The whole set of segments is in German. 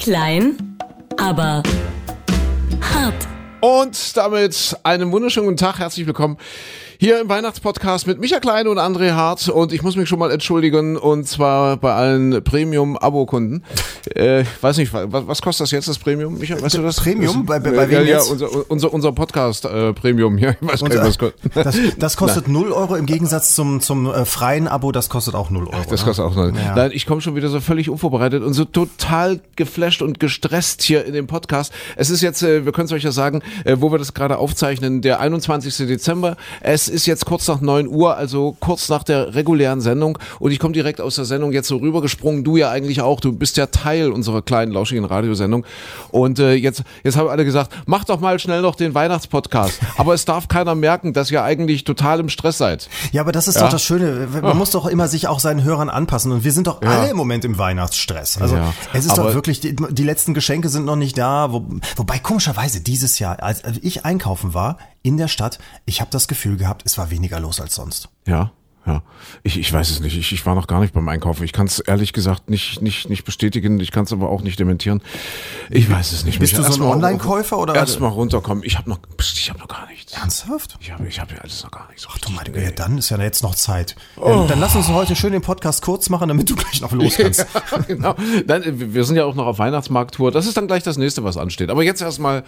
Klein, aber hart. Und damit einen wunderschönen guten Tag, herzlich willkommen hier im Weihnachtspodcast mit Micha Klein und André Hart. Und ich muss mich schon mal entschuldigen, und zwar bei allen Premium-Abo-Kunden. Äh, weiß nicht, was, was kostet das jetzt, das Premium, Micha? Weißt du das? Premium? Bei, bei, Äh, bei ja, wem ja, jetzt? unser, unser, unser Podcast-Premium hier. Ich weiß gar nicht, was kostet. Das, das kostet 0 Euro im Gegensatz zum, zum äh, freien Abo, das kostet auch 0 Euro. Das ne? kostet auch noch. Ja. Nein, ich komme schon wieder so völlig unvorbereitet und so total geflasht und gestresst hier in dem Podcast. Es ist jetzt, äh, wir können es euch ja sagen, äh, wo wir das gerade aufzeichnen, der 21. Dezember. Es ist jetzt kurz nach 9 Uhr, also kurz nach der regulären Sendung. Und ich komme direkt aus der Sendung jetzt so rübergesprungen. Du ja eigentlich auch. Du bist ja Teil unserer kleinen, lauschigen Radiosendung. Und äh, jetzt, jetzt haben alle gesagt, mach doch mal schnell noch den Weihnachtspodcast. Aber es darf keiner merken, dass ihr eigentlich total im Stress seid. Ja, aber das ist Ja. doch das Schöne. Man muss doch immer sich auch seinen Hörern anpassen. Und wir sind doch Ja. alle im Moment im Weihnachtsstress. Also Ja. es ist Aber- doch wirklich, die, die letzten Geschenke sind noch nicht da. Wo, wobei komischerweise dieses Jahr, als ich einkaufen war in der Stadt, ich habe das Gefühl gehabt, es war weniger los als sonst. Ja, ja. Ich, ich weiß es nicht. Ich, ich war noch gar nicht beim Einkaufen. Ich kann es ehrlich gesagt nicht, nicht, nicht bestätigen. Ich kann es aber auch nicht dementieren. Ich weiß es nicht. Bist Micha. du so ein mal- Online-Käufer oder- Erstmal runterkommen. Ich habe noch, ich habe noch gar nichts. Ernsthaft? Ich habe, ich habe ja alles noch gar nichts. Ach du meine Güte, dann ist ja jetzt noch Zeit. Ja, Dann lass uns heute schön den Podcast kurz machen, damit du gleich noch los kannst. genau. Nein, wir sind ja auch noch auf Weihnachtsmarkttour. Das ist dann gleich das nächste, was ansteht. Aber jetzt erstmal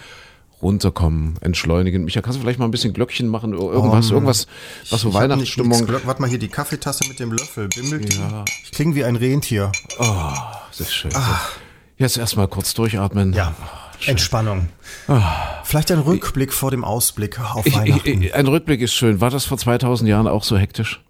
runterkommen, entschleunigen. Micha, kannst du vielleicht mal ein bisschen Glöckchen machen? Irgendwas, irgendwas, was so Weihnachtsstimmung. Warte mal hier die Kaffeetasse mit dem Löffel. Bimmelt die? Ich klinge wie ein Rentier. Das ist schön. Jetzt erstmal kurz durchatmen. Ah. Ja, Entspannung. Vielleicht ein Rückblick vor dem Ausblick auf Ich, Weihnachten. ich, ich, ein Rückblick ist schön. War das vor 2000 Jahren auch so hektisch?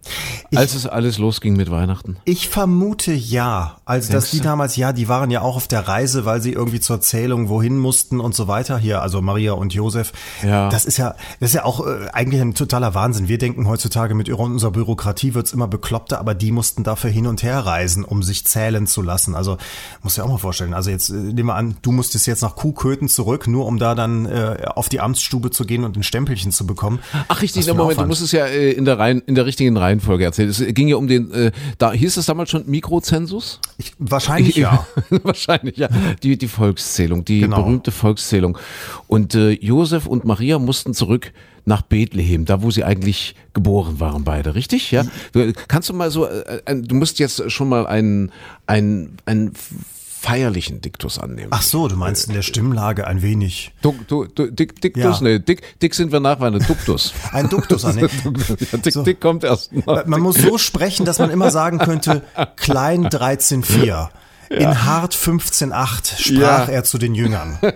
als es alles losging mit Weihnachten? Ich vermute ja. Also, dass Denkst die damals, ja, die waren ja auch auf der Reise, weil sie irgendwie zur Zählung wohin mussten und so weiter. Hier, also Maria und Josef. Ja. Das ist ja, das ist ja auch äh, eigentlich ein totaler Wahnsinn. Wir denken heutzutage mit unserer Bürokratie wird's immer bekloppter, aber die mussten dafür hin und her reisen, um sich zählen zu lassen. Also, muss ja auch mal vorstellen. Also jetzt, äh, nehmen wir an, du musstest jetzt nach Kuhköthen zurück, nur um da dann äh, auf die Amtsstube zu gehen und ein Stempelchen zu bekommen. Ach richtig, ein Moment, du musst es ja äh, in der, Reihen, in der richtigen Reihenfolge erzählen. Es ging ja um den, äh, da hieß es damals schon Mikrozensus? Ich, wahrscheinlich ja. Wahrscheinlich, ja. Die, die Volkszählung, die Genau. berühmte Volkszählung. Und äh, Josef und Maria mussten zurück nach Bethlehem, da wo sie eigentlich geboren waren beide, richtig? Ja. Du- Kannst du mal so, äh, ein- du musst jetzt schon mal einen, einen, einen feierlichen Diktus annehmen. Ach so, du meinst in der Stimmlage ein wenig. Du, du, du, Dick, Diktus, Ja. nee, Dick, Dick sind wir nach Weihnachten, Duktus. Ein Duktus an. ja, Dick, Dick kommt erst. noch. Man muss so sprechen, dass man immer sagen könnte, klein 13,4. In hart 15,8 sprach Ja. er zu den Jüngern.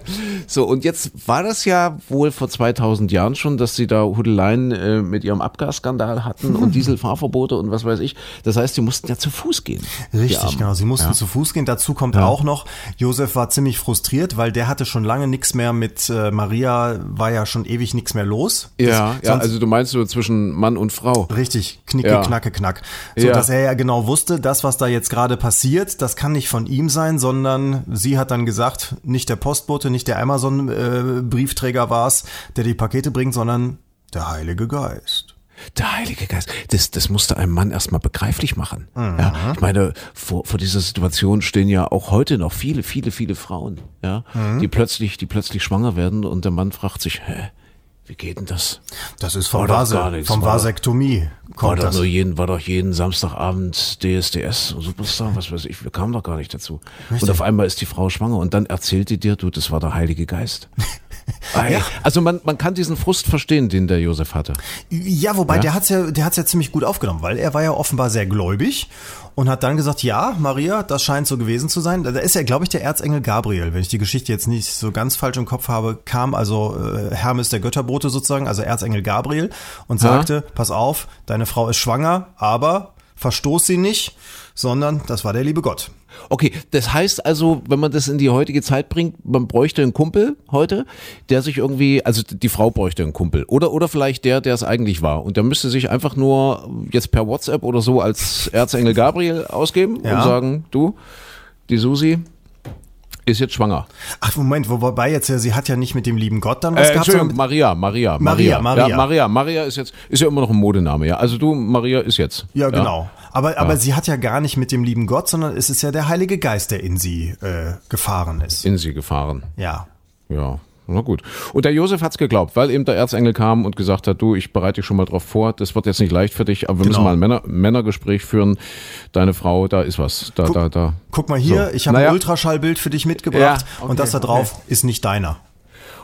So, und jetzt war das ja wohl vor 2000 Jahren schon, dass sie da Hudeleien äh, mit ihrem Abgasskandal hatten und Dieselfahrverbote und was weiß ich. Das heißt, sie mussten ja zu Fuß gehen. Richtig, genau. Sie mussten zu Fuß gehen. Dazu kommt auch noch, Josef war ziemlich frustriert, weil der hatte schon lange nichts mehr mit äh, Maria, war ja schon ewig nichts mehr los. Ja, Das- ja, also du meinst so zwischen Mann und Frau. Richtig, knicke, Ja. knacke, knack. So, Ja. dass er ja genau wusste, das, was da jetzt gerade passiert, das kann nicht von ihm sein, sondern sie hat dann gesagt, nicht der Postbote, nicht der Amazon-Briefträger war es, der die Pakete bringt, sondern der Heilige Geist. Der Heilige Geist, das, das musste einem Mann erstmal begreiflich machen. Mhm. Ja, ich meine, vor, vor dieser Situation stehen ja auch heute noch viele, viele, viele Frauen, ja, Mhm. die plötzlich, die plötzlich schwanger werden und der Mann fragt sich, hä, wie geht denn das? Das ist vom, War doch Vase, gar nichts, vom war doch- Vasektomie. War Kommt doch, das. nur jeden, war doch jeden Samstagabend DSDS und Superstar, was weiß ich, wir kamen doch gar nicht dazu. Und auf einmal ist die Frau schwanger und dann erzählt die dir, du, das war der Heilige Geist. Ei, Also man, man kann diesen Frust verstehen, den der Josef hatte. Ja, wobei Ja? der hat's ja, der hat's ja ziemlich gut aufgenommen, weil er war ja offenbar sehr gläubig und hat dann gesagt, ja, Maria, das scheint so gewesen zu sein. Da ist ja, glaube ich, der Erzengel Gabriel, wenn ich die Geschichte jetzt nicht so ganz falsch im Kopf habe, kam also äh, Hermes der Götterbote sozusagen, also Erzengel Gabriel und sagte, pass auf, deine Frau ist schwanger, aber verstoß sie nicht, sondern das war der liebe Gott. Okay, das heißt also, wenn man das in die heutige Zeit bringt, man bräuchte einen Kumpel heute, der sich irgendwie, also die Frau bräuchte einen Kumpel oder oder vielleicht der, der es eigentlich war und der müsste sich einfach nur jetzt per WhatsApp oder so als Erzengel Gabriel ausgeben Ja. und sagen, du, die Susi, ist jetzt schwanger. Ach, Moment, wobei jetzt ja, sie hat ja nicht mit dem lieben Gott dann was Äh, gehabt, Entschuldigung, sondern mit, Maria, Maria, Maria, Maria. Ja, Maria, Maria ist jetzt, ist ja immer noch ein Modename, ja. Also du, Maria ist jetzt. ja, genau. Aber, aber sie hat ja gar nicht mit dem lieben Gott, sondern es ist ja der Heilige Geist, der in sie äh, gefahren ist. In sie gefahren. Ja. Ja, na gut. Und der Josef hat's geglaubt, weil eben der Erzengel kam und gesagt hat, du, ich bereite dich schon mal drauf vor, das wird jetzt nicht leicht für dich, aber wir müssen Genau. mal ein Männer, Männergespräch führen. Deine Frau, da ist was. Da, da, da. Guck mal hier, So. ich habe Naja. ein Ultraschallbild für dich mitgebracht Ja, okay, und das da drauf ist nicht deiner.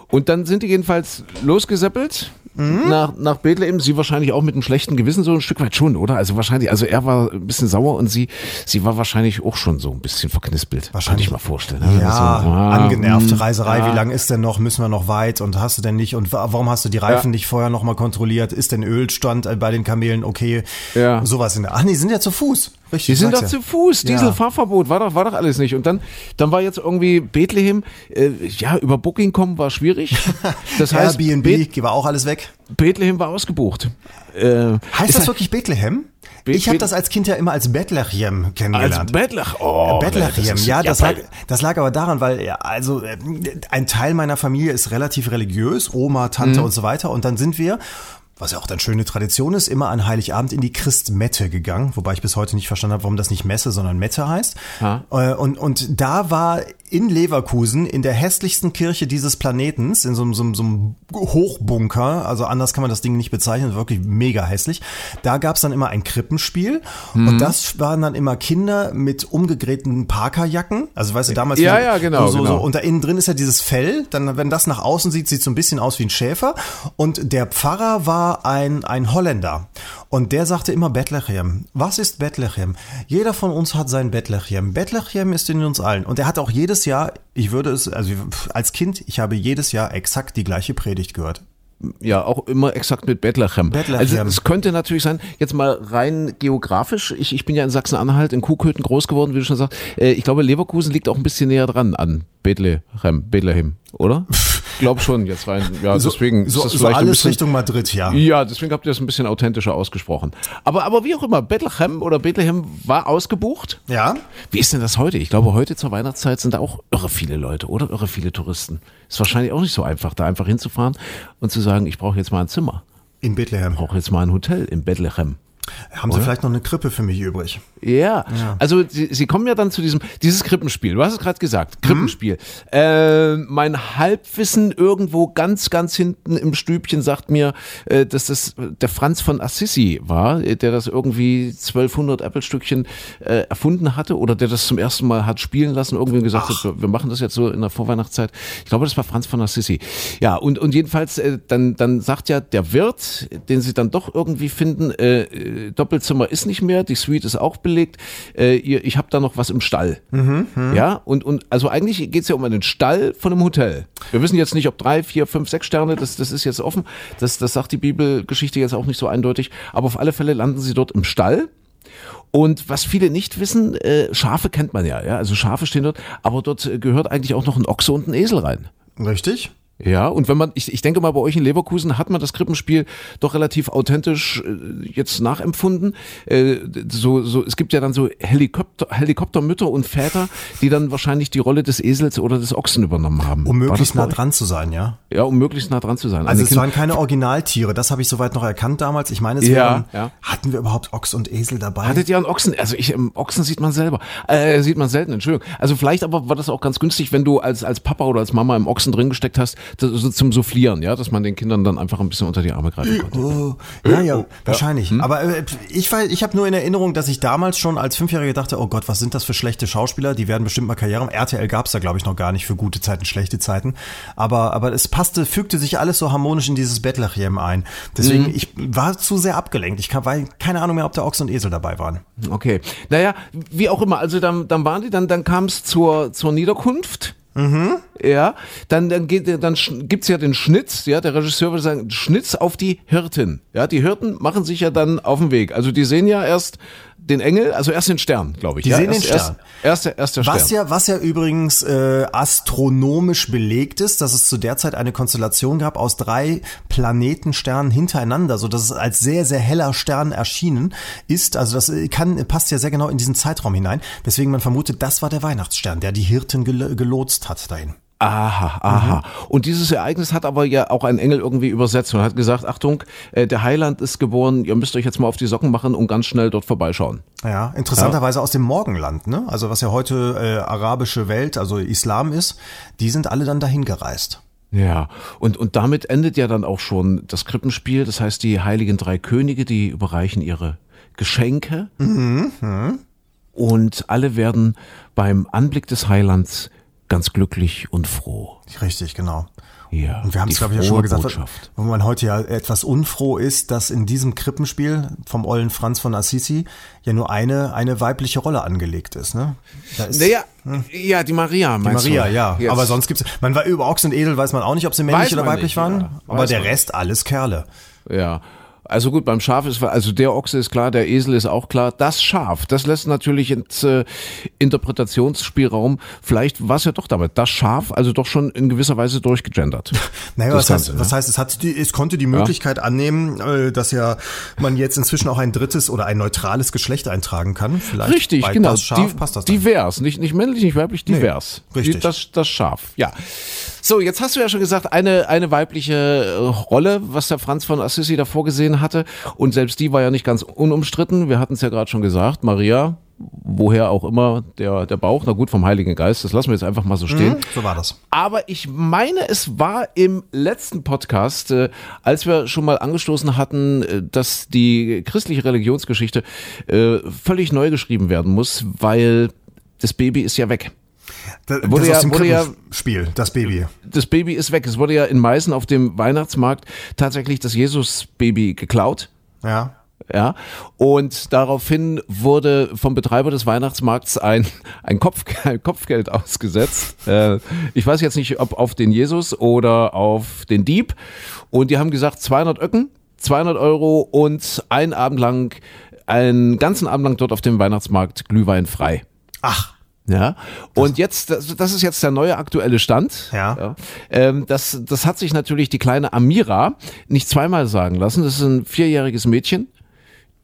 Und dann sind die jedenfalls losgeseppelt Mhm. nach, nach Bethlehem. Sie wahrscheinlich auch mit einem schlechten Gewissen, so ein Stück weit schon, oder? Also wahrscheinlich, also er war ein bisschen sauer und sie, sie war wahrscheinlich auch schon so ein bisschen verknispelt. Wahrscheinlich. Kann ich mal vorstellen. ne? Ja, So, ah, angenervt, hm, Reiserei, ja. wie lange ist denn noch, müssen wir noch weit und hast du denn nicht und wa- warum hast du die Reifen Ja. nicht vorher nochmal kontrolliert, ist denn Ölstand äh, bei den Kamelen okay, Ja. sowas in der, ach nee, sind ja zu Fuß, richtig. Die sind doch ja. zu Fuß. Dieselfahrverbot, war doch, war doch alles nicht. Und dann, dann war jetzt irgendwie Bethlehem, äh, ja, über Booking kommen war schwierig. Das heißt, Airbnb, war auch alles weg. Bethlehem war ausgebucht. Äh, Heißt das wirklich Bethlehem? Be- ich habe Be- das als Kind ja immer als Bethlehem kennengelernt. als Bettlech. Oh, Bethlehem, ist- ja, das, lag, das lag aber daran, weil ja, also äh, ein Teil meiner Familie ist relativ religiös, Oma, Tante Mhm. und so weiter. Und dann sind wir, was ja auch dann schöne Tradition ist, immer an Heiligabend in die Christmette gegangen, wobei ich bis heute nicht verstanden habe, warum das nicht Messe, sondern Mette heißt. Ja. Äh, Und, und da war in Leverkusen, in der hässlichsten Kirche dieses Planetens, in so, einem- so, einem- so einem Hochbunker, also anders kann man das Ding nicht bezeichnen, wirklich mega hässlich. Da gab es dann immer ein Krippenspiel Mhm. und das waren dann immer Kinder mit umgedrehten Parkerjacken. Also weißt du, damals Ja, ja, genau, So, so, genau. so. Und da innen drin ist ja dieses Fell, dann wenn das nach außen sieht, sieht so ein bisschen aus wie ein Schäfer. Und der Pfarrer war ein, ein Holländer. Und der sagte immer Bethlehem. Was ist Bethlehem? Jeder von uns hat sein Bethlehem. Bethlehem ist in uns allen. Und er hat auch jedes Jahr, ich würde es, also als Kind, ich habe jedes Jahr exakt die gleiche Predigt gehört. Ja, auch immer exakt mit Bethlehem. Bethlehem. Also es könnte natürlich sein, jetzt mal rein geografisch, ich, ich bin ja in Sachsen-Anhalt, in Kuhköthen groß geworden, wie du schon sagst. Äh, ich glaube, Leverkusen liegt auch ein bisschen näher dran an Bethlehem, Bethlehem, oder? Glaub schon, jetzt rein. Ja, deswegen so, ist das so alles bisschen, Richtung Madrid, ja. Ja, deswegen habt ihr das ein bisschen authentischer ausgesprochen. Aber, aber wie auch immer, Bethlehem oder Bethlehem war ausgebucht. Ja? Wie ist denn das heute? Ich glaube, heute zur Weihnachtszeit sind da auch irre viele Leute oder irre viele Touristen. Ist wahrscheinlich auch nicht so einfach, da einfach hinzufahren und zu sagen, ich brauche jetzt mal ein Zimmer. In Bethlehem. Ich brauche jetzt mal ein Hotel in Bethlehem. Haben Sie vielleicht noch eine Krippe für mich übrig? Ja, also sie, sie kommen ja dann zu diesem, dieses Krippenspiel. Du hast es gerade gesagt, Krippenspiel. Äh, mein Halbwissen irgendwo ganz, ganz hinten im Stübchen sagt mir, äh, dass das der Franz von Assisi war, äh, der das irgendwie 1200 Apple-Stückchen äh, erfunden hatte oder der das zum ersten Mal hat spielen lassen, irgendwie gesagt hat, wir- wir machen das jetzt so in der Vorweihnachtszeit. Ich glaube, das war Franz von Assisi. Ja, und, und jedenfalls, äh, dann, dann sagt ja der Wirt, den sie dann doch irgendwie finden, äh, äh, Doppelzimmer ist nicht mehr, die Suite ist auch belegt, äh, ich habe da noch was im Stall. Ja, und, und also eigentlich geht's ja um einen Stall von einem Hotel. Wir wissen jetzt nicht, ob drei, vier, fünf, sechs Sterne, das, das ist jetzt offen. Das, das sagt die Bibelgeschichte jetzt auch nicht so eindeutig. Aber auf alle Fälle landen sie dort im Stall. Und was viele nicht wissen, äh, Schafe kennt man ja, ja, also Schafe stehen dort, aber dort äh, gehört eigentlich auch noch ein Ochse und ein Esel rein. Richtig? Ja, und wenn man, ich, ich denke mal, bei euch in Leverkusen hat man das Krippenspiel doch relativ authentisch äh, jetzt nachempfunden. Äh, so, so, es gibt ja dann so Helikopter, Helikoptermütter und Väter, die dann wahrscheinlich die Rolle des Esels oder des Ochsen übernommen haben. Um möglichst nah dran zu sein, ja? Ja, um möglichst nah dran zu sein. Also den es Kind- waren keine Originaltiere, das habe ich soweit noch erkannt damals. Ich meine, es Ja, waren, ja. hatten wir überhaupt Ochs und Esel dabei? Hattet ihr einen Ochsen? Also ich, ähm, Ochsen sieht man selber. Äh, sieht man selten, Entschuldigung. Also vielleicht aber war das auch ganz günstig, wenn du als, als Papa oder als Mama im Ochsen drin gesteckt hast, so zum Soufflieren, ja, dass man den Kindern dann einfach ein bisschen unter die Arme greifen konnte. Oh, ja, ja, wahrscheinlich. Hm? Aber äh, ich, ich habe nur in Erinnerung, dass ich damals schon als Fünfjähriger dachte, oh Gott, was sind das für schlechte Schauspieler? Die werden bestimmt mal Karriere. machen. RTL gab's da, glaube ich, noch gar nicht für gute Zeiten, schlechte Zeiten. Aber, aber es passte, fügte sich alles so harmonisch in dieses Bethlehem ein. Deswegen, Mhm. ich war zu sehr abgelenkt. Ich kann, weil keine Ahnung mehr, ob da Ochs und Esel dabei waren. Okay. Naja, wie auch immer, also dann, dann waren die, dann, dann kam es zur, zur Niederkunft. Ja, dann, dann, dann sch- gibt's ja den Schnitz, ja, der Regisseur würde sagen, Schnitz auf die Hirten. Ja, die Hirten machen sich ja dann auf den Weg. Also die sehen ja erst den Engel, also erst den Stern, glaube ich. Die ja, sehen erst, den Stern. Erst, erst, erst der Stern. Was ja, was ja übrigens äh, astronomisch belegt ist, dass es zu der Zeit eine Konstellation gab aus drei Planetensternen hintereinander, so dass es als sehr, sehr heller Stern erschienen ist. Also das äh, kann, passt ja sehr genau in diesen Zeitraum hinein. Deswegen man vermutet, das war der Weihnachtsstern, der die Hirten gel gelotst hat dahin. Aha, aha. Mhm. Und dieses Ereignis hat aber ja auch ein Engel irgendwie übersetzt und hat gesagt, Achtung, äh, der Heiland ist geboren, ihr müsst euch jetzt mal auf die Socken machen und ganz schnell dort vorbeischauen. Ja, interessanterweise aus dem Morgenland, ne? Also was ja heute äh, arabische Welt, also Islam ist, die sind alle dann dahin gereist. Ja, und, und damit endet ja dann auch schon das Krippenspiel. Das heißt, die heiligen drei Könige, die überreichen ihre Geschenke. Und alle werden beim Anblick des Heilands ganz glücklich und froh. Richtig, genau. Ja, Und wir haben die es, glaube ich, ja schon mal gesagt, Botschaft. wo man heute ja etwas unfroh ist, dass in diesem Krippenspiel vom ollen Franz von Assisi ja nur eine, eine weibliche Rolle angelegt ist. Ne? Da ist Naja, ja, die Maria, die meinst Maria, du? ja. Jetzt. Aber sonst gibt's, man war über Ochs und Edel, weiß man auch nicht, ob sie männlich Weiß oder weiblich nicht, waren. ja. aber der Rest alles Kerle. Ja. Also gut, beim Schaf ist, also der Ochse ist klar, der Esel ist auch klar. Das Schaf, das lässt natürlich ins äh, Interpretationsspielraum. Vielleicht war es ja doch damit. Das Schaf, also doch schon in gewisser Weise durchgegendert. Naja, Das was heißt, Ganze, was ne? heißt, es hat die, es konnte die Möglichkeit annehmen, äh, dass ja man jetzt inzwischen auch ein drittes oder ein neutrales Geschlecht eintragen kann. Vielleicht Richtig, genau. Das Schaf Di- passt das dann. divers, nicht, nicht männlich, nicht weiblich, divers. richtig. Die- Das, das Schaf, ja. So, jetzt hast du ja schon gesagt, eine, eine weibliche äh, Rolle, was der Franz von Assisi da vorgesehen hatte. Und selbst die war ja nicht ganz unumstritten. Wir hatten es ja gerade schon gesagt, Maria, woher auch immer der, der Bauch, na gut, vom Heiligen Geist, das lassen wir jetzt einfach mal so stehen. So war das. Aber ich meine, es war im letzten Podcast, äh, als wir schon mal angestoßen hatten, äh, dass die christliche Religionsgeschichte äh, völlig neu geschrieben werden muss, weil das Baby ist ja weg. Da, Wurde das ja- wurde ja- Spiel, das Baby. Das Baby ist weg. Es wurde ja in Meißen auf dem Weihnachtsmarkt tatsächlich das Jesus-Baby geklaut. Ja. Ja, und daraufhin wurde vom Betreiber des Weihnachtsmarkts ein, ein, Kopf, ein Kopfgeld ausgesetzt. Äh, ich weiß jetzt nicht, ob auf den Jesus oder auf den Dieb. Und die haben gesagt, 200 Öcken, 200 Euro und einen Abend lang, einen ganzen Abend lang dort auf dem Weihnachtsmarkt Glühwein frei. Ach, Ja, und jetzt, das, das ist jetzt der neue aktuelle Stand. Ja. Ähm, das, das hat sich natürlich die kleine Amira nicht zweimal sagen lassen. Das ist ein vierjähriges Mädchen,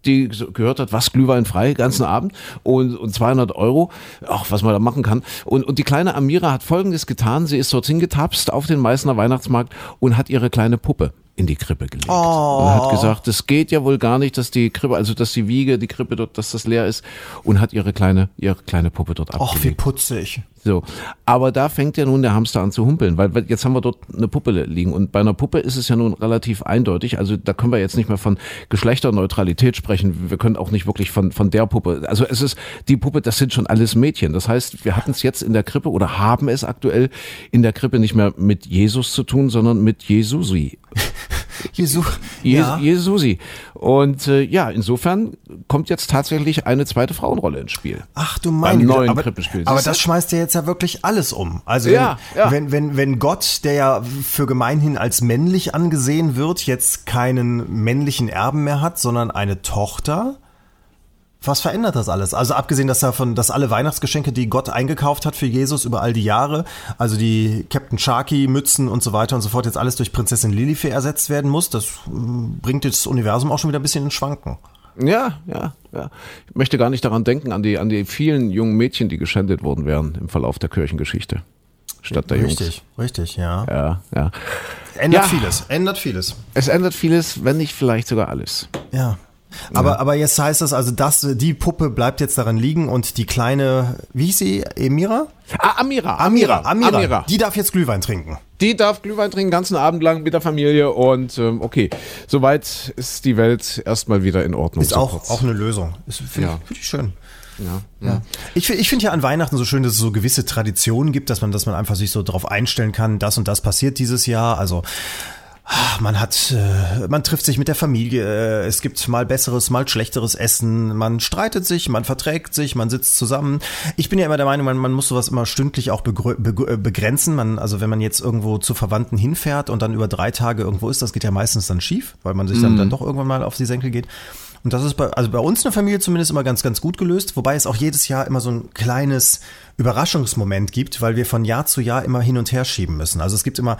die gehört hat, was Glühwein frei, ganzen Abend und, und 200 Euro, ach, was man da machen kann. Und, und die kleine Amira hat Folgendes getan. Sie ist dorthin getapst auf den Meißner Weihnachtsmarkt und hat ihre kleine Puppe in die Krippe gelegt. Und hat gesagt, das geht ja wohl gar nicht, dass die Krippe, also dass die Wiege, die Krippe dort, dass das leer ist und hat ihre kleine, ihre kleine Puppe dort ach, wie abgelegt. putzig. So, aber da fängt ja nun der Hamster an zu humpeln, weil weil jetzt haben wir dort eine Puppe liegen und bei einer Puppe ist es ja nun relativ eindeutig, also da können wir jetzt nicht mehr von Geschlechterneutralität sprechen, wir können auch nicht wirklich von, von der Puppe, also es ist, die Puppe, das sind schon alles Mädchen, das heißt, wir hatten es jetzt in der Krippe oder haben es aktuell in der Krippe nicht mehr mit Jesus zu tun, sondern mit Jesusi. Jesu. Je Ja. Jesusi. Und äh, ja, insofern kommt jetzt tatsächlich eine zweite Frauenrolle ins Spiel. Ach du meine Güte, neuen aber, Krippenspiel. aber das schmeißt ja jetzt ja wirklich alles um. Also Ja, wenn, ja. wenn, wenn, wenn Gott, der ja für gemeinhin als männlich angesehen wird, jetzt keinen männlichen Erben mehr hat, sondern eine Tochter, was verändert das alles? Also abgesehen dass davon, dass alle Weihnachtsgeschenke, die Gott eingekauft hat für Jesus über all die Jahre, also die Captain Sharky Mützen und so weiter und so fort, jetzt alles durch Prinzessin Lilifee ersetzt werden muss, das mm, bringt das Universum auch schon wieder ein bisschen in Schwanken. Ja, ja, ja. Ich möchte gar nicht daran denken, an die, an die vielen jungen Mädchen, die geschändet worden wären im Verlauf der Kirchengeschichte. Statt der Richtig, richtig, ja. Jungs. Ja, ja. Ändert Ja. vieles, ändert vieles. Es ändert vieles, wenn nicht vielleicht sogar alles. Ja. Aber, aber jetzt heißt es also, dass die Puppe bleibt jetzt daran liegen und die kleine, wie hieß sie, Emira? Ah, Amira, Amira, Amira, Amira. Die darf jetzt Glühwein trinken. Die darf Glühwein trinken, den ganzen Abend lang mit der Familie und ähm, okay, soweit ist die Welt erstmal wieder in Ordnung. Ist So auch, kurz. auch eine Lösung. Ist, Finde Ja. ich, find ich schön. Ja. Ja. Ich, ich finde ja an Weihnachten so schön, dass es so gewisse Traditionen gibt, dass man, dass man einfach sich so darauf einstellen kann, das und das passiert dieses Jahr. Also man hat, äh, man trifft sich mit der Familie, äh, es gibt mal besseres, mal schlechteres Essen, man streitet sich, man verträgt sich, man sitzt zusammen. Ich bin ja immer der Meinung, man, man muss sowas immer stündlich auch äh, begrenzen. Man, also wenn man jetzt irgendwo zu Verwandten hinfährt und dann über drei Tage irgendwo ist, das geht ja meistens dann schief, weil man sich dann, mm. dann doch irgendwann mal auf die Senkel geht. Und das ist bei, also bei uns in der Familie zumindest immer ganz, ganz gut gelöst, wobei es auch jedes Jahr immer so ein kleines Überraschungsmoment gibt, weil wir von Jahr zu Jahr immer hin und her schieben müssen. Also es gibt immer,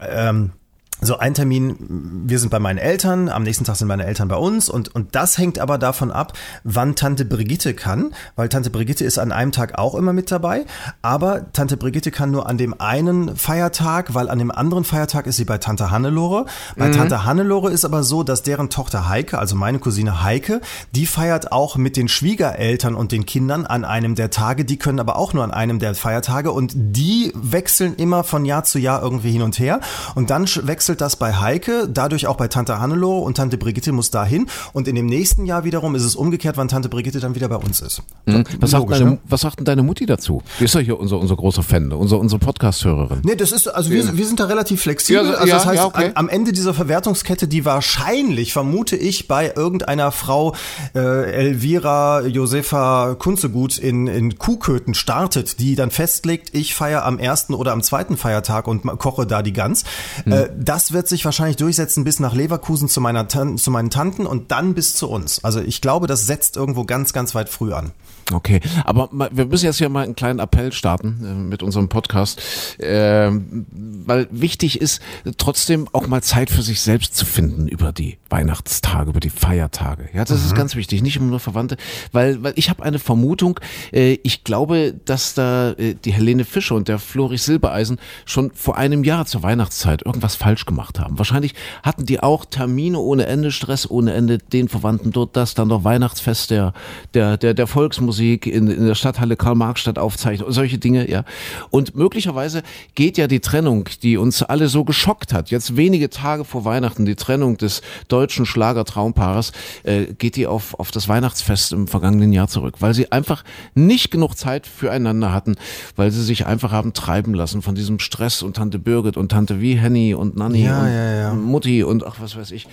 ähm, so ein Termin, wir sind bei meinen Eltern, am nächsten Tag sind meine Eltern bei uns und, und das hängt aber davon ab, wann Tante Brigitte kann, weil Tante Brigitte ist an einem Tag auch immer mit dabei, aber Tante Brigitte kann nur an dem einen Feiertag, weil an dem anderen Feiertag ist sie bei Tante Hannelore. Bei mhm. Tante Hannelore ist aber so, dass deren Tochter Heike, also meine Cousine Heike, die feiert auch mit den Schwiegereltern und den Kindern an einem der Tage, die können aber auch nur an einem der Feiertage und die wechseln immer von Jahr zu Jahr irgendwie hin und her und dann wechseln wechselt das bei Heike, dadurch auch bei Tante Hannelore und Tante Brigitte muss dahin. Und in dem nächsten Jahr wiederum ist es umgekehrt, wann Tante Brigitte dann wieder bei uns ist. Mhm. Was, sagt deine, ne? was sagt denn deine Mutti dazu? Die ist ja hier unser, unser großer Fan, unser, unsere Podcast-Hörerin. Nee, das ist, also wir, wir sind da relativ flexibel. Ja, also das heißt, ja, okay. am Ende dieser Verwertungskette, die wahrscheinlich, vermute ich, bei irgendeiner Frau äh, Elvira Josefa Kunzegut in, in Kuhköten startet, die dann festlegt, ich feiere am ersten oder am zweiten Feiertag und koche da die Gans. Hm. Äh, das wird sich wahrscheinlich durchsetzen bis nach Leverkusen zu, meiner, zu meinen Tanten und dann bis zu uns. Also ich glaube, das setzt irgendwo ganz, ganz weit früh an. Okay, aber wir müssen jetzt hier mal einen kleinen Appell starten äh, mit unserem Podcast, äh, weil wichtig ist, trotzdem auch mal Zeit für sich selbst zu finden über die Weihnachtstage, über die Feiertage. Ja, das mhm. ist ganz wichtig, nicht immer nur Verwandte, weil, weil ich habe eine Vermutung, äh, ich glaube, dass da äh, die Helene Fischer und der Florich Silbereisen schon vor einem Jahr zur Weihnachtszeit irgendwas falsch gemacht haben. Wahrscheinlich hatten die auch Termine ohne Ende, Stress ohne Ende, den Verwandten dort, das dann noch Weihnachtsfest der, der, der, der Volksmusik Musik in, in der Stadthalle Karl-Marx-Stadt aufzeichnet und solche Dinge, ja. Und möglicherweise geht ja die Trennung, die uns alle so geschockt hat, jetzt wenige Tage vor Weihnachten, die Trennung des deutschen Schlagertraumpaares, äh, geht die auf, auf das Weihnachtsfest im vergangenen Jahr zurück, weil sie einfach nicht genug Zeit füreinander hatten, weil sie sich einfach haben treiben lassen von diesem Stress und Tante Birgit und Tante wie Henny und Nanny ja, und ja, ja. Mutti und ach was weiß ich.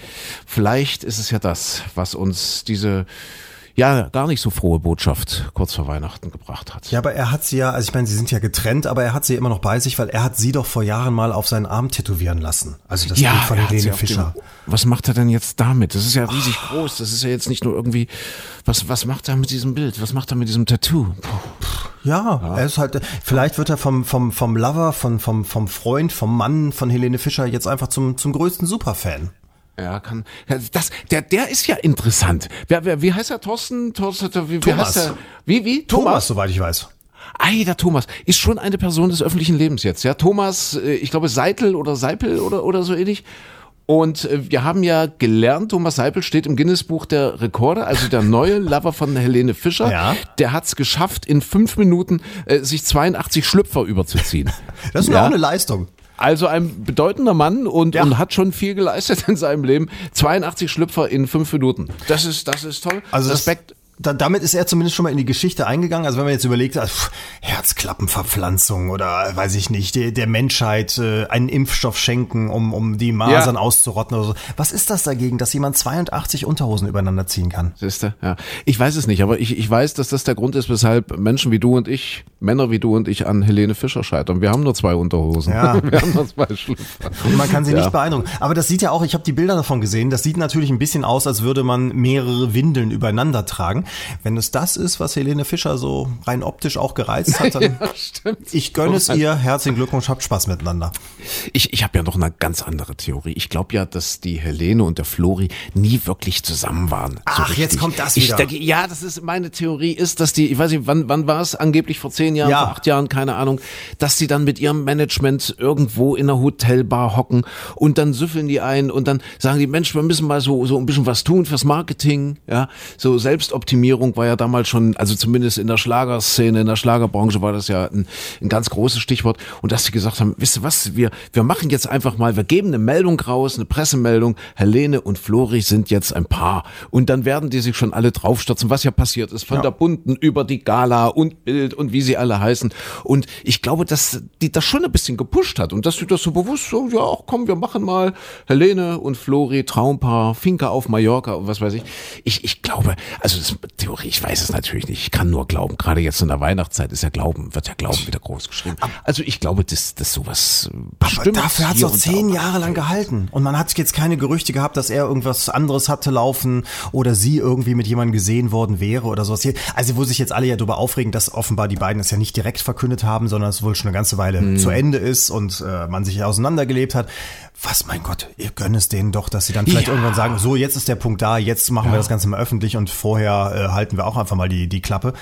Vielleicht ist es ja das, was uns diese ja gar nicht so frohe Botschaft kurz vor Weihnachten gebracht hat. Ja, aber er hat sie ja, also ich meine, sie sind ja getrennt, aber er hat sie immer noch bei sich, weil er hat sie doch vor Jahren mal auf seinen Arm tätowieren lassen. Also das ja, Bild von Helene Fischer. Dem, was macht er denn jetzt damit? Das ist ja riesig oh. groß. Das ist ja jetzt nicht nur irgendwie, was, was macht er mit diesem Bild? Was macht er mit diesem Tattoo? Ja, ja, er ist halt, vielleicht wird er vom, vom, vom Lover, von, vom, vom Freund, vom Mann von Helene Fischer jetzt einfach zum, zum größten Superfan. Ja, kann. Das, der, der ist ja interessant. Wer, wer, wie heißt er? Thorsten? Thorsten wie, Thomas. Wie, heißt er? wie, wie? Thomas? Thomas, soweit ich weiß. Ei, der Thomas ist schon eine Person des öffentlichen Lebens jetzt. Ja, Thomas, äh, ich glaube Seitel oder Seipel oder, oder so ähnlich. Und äh, wir haben ja gelernt, Thomas Seipel steht im Guinness-Buch der Rekorde, also der neue Lover von Helene Fischer. Ja. Der hat es geschafft, in fünf Minuten äh, sich 82 Schlüpfer überzuziehen. Das ist ja. auch eine Leistung. Also ein bedeutender Mann und, ja. und hat schon viel geleistet in seinem Leben. 82 Schlüpfer in fünf Minuten. Das ist, das ist toll. Also Respekt da, damit ist er zumindest schon mal in die Geschichte eingegangen. Also wenn man jetzt überlegt, also, Herzklappenverpflanzung oder weiß ich nicht, der, der Menschheit äh, einen Impfstoff schenken, um, um die Masern ja. auszurotten oder so. Was ist das dagegen, dass jemand 82 Unterhosen übereinander ziehen kann? Siehste, ja. Ich weiß es nicht, aber ich, ich weiß, dass das der Grund ist, weshalb Menschen wie du und ich, Männer wie du und ich an Helene Fischer scheitern. Wir haben nur zwei Unterhosen. Ja. Wir haben nur zwei Schlüpfer. Und man kann sie ja. nicht beeindrucken. Aber das sieht ja auch, ich habe die Bilder davon gesehen, das sieht natürlich ein bisschen aus, als würde man mehrere Windeln übereinander tragen. Wenn es das ist, was Helene Fischer so rein optisch auch gereizt hat, dann ja, ich gönne es ihr. Herzlichen Glückwunsch, habt Spaß miteinander. Ich, ich habe ja noch eine ganz andere Theorie. Ich glaube ja, dass die Helene und der Flori nie wirklich zusammen waren. Ach, so jetzt kommt das wieder. Ich denke, ja, das ist meine Theorie, ist, dass die, ich weiß nicht, wann, wann war es? Angeblich vor zehn Jahren, ja. vor acht Jahren, keine Ahnung, dass die dann mit ihrem Management irgendwo in einer Hotelbar hocken und dann süffeln die ein und dann sagen die, Mensch, wir müssen mal so, so ein bisschen was tun fürs Marketing, ja, so Selbstoptimierung Selbstoptimierung war ja damals schon, also zumindest in der Schlagerszene, in der Schlagerbranche war das ja ein, ein ganz großes Stichwort. Und dass sie gesagt haben, wisst ihr was, wir, wir machen jetzt einfach mal, wir geben eine Meldung raus, eine Pressemeldung, Helene und Flori sind jetzt ein Paar. Und dann werden die sich schon alle draufstürzen, was ja passiert ist, von Ja. der Bunten über die Gala und Bild und wie sie alle heißen. Und ich glaube, dass die das schon ein bisschen gepusht hat und dass sie das so bewusst so, ja, komm, wir machen mal Helene und Flori, Traumpaar, Finca auf Mallorca und was weiß ich. Ich, ich glaube, also das Theorie, ich weiß es natürlich nicht. Ich kann nur glauben. Gerade jetzt in der Weihnachtszeit ist ja Glauben, wird ja Glauben wieder groß geschrieben. Also ich glaube, dass, dass sowas äh, Aber bestimmt dafür hat es auch zehn Jahre lang gehalten. Und man hat jetzt keine Gerüchte gehabt, dass er irgendwas anderes hatte laufen oder sie irgendwie mit jemandem gesehen worden wäre oder sowas. Also wo sich jetzt alle ja darüber aufregen, dass offenbar die beiden es ja nicht direkt verkündet haben, sondern es wohl schon eine ganze Weile Mhm. zu Ende ist und äh, man sich auseinandergelebt hat. Was, mein Gott, ihr gönnt es denen doch, dass sie dann vielleicht Ja. irgendwann sagen, so, jetzt ist der Punkt da, jetzt machen wir das Ganze mal öffentlich und vorher äh, halten wir auch einfach mal die, die Klappe.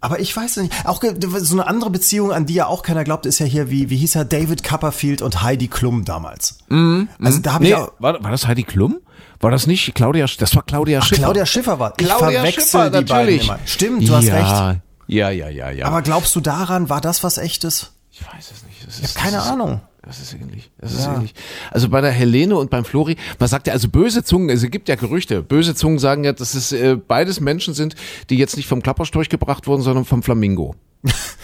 Aber ich weiß nicht, auch ge- so eine andere Beziehung, an die ja auch keiner glaubt, ist ja hier, wie, wie hieß er, David Copperfield und Heidi Klum damals. Also da habe Nee, ich auch, war, war das Heidi Klum? War das nicht Claudia? Das war Claudia Schiffer. Claudia Schiffer war. Ich Claudia verwechsel Schiffer, die beiden natürlich. immer. Stimmt, du hast ja, recht. Ja, ja, ja, ja. Aber glaubst du daran, war das was echtes? ich weiß es nicht. Ich ist, habe keine Ahnung. Das ist ähnlich. Das ist Ja. ähnlich. Also bei der Helene und beim Flori, man sagt ja, also böse Zungen, es gibt ja Gerüchte. Böse Zungen sagen ja, dass es äh, beides Menschen sind, die jetzt nicht vom Klapperstorch gebracht wurden, sondern vom Flamingo.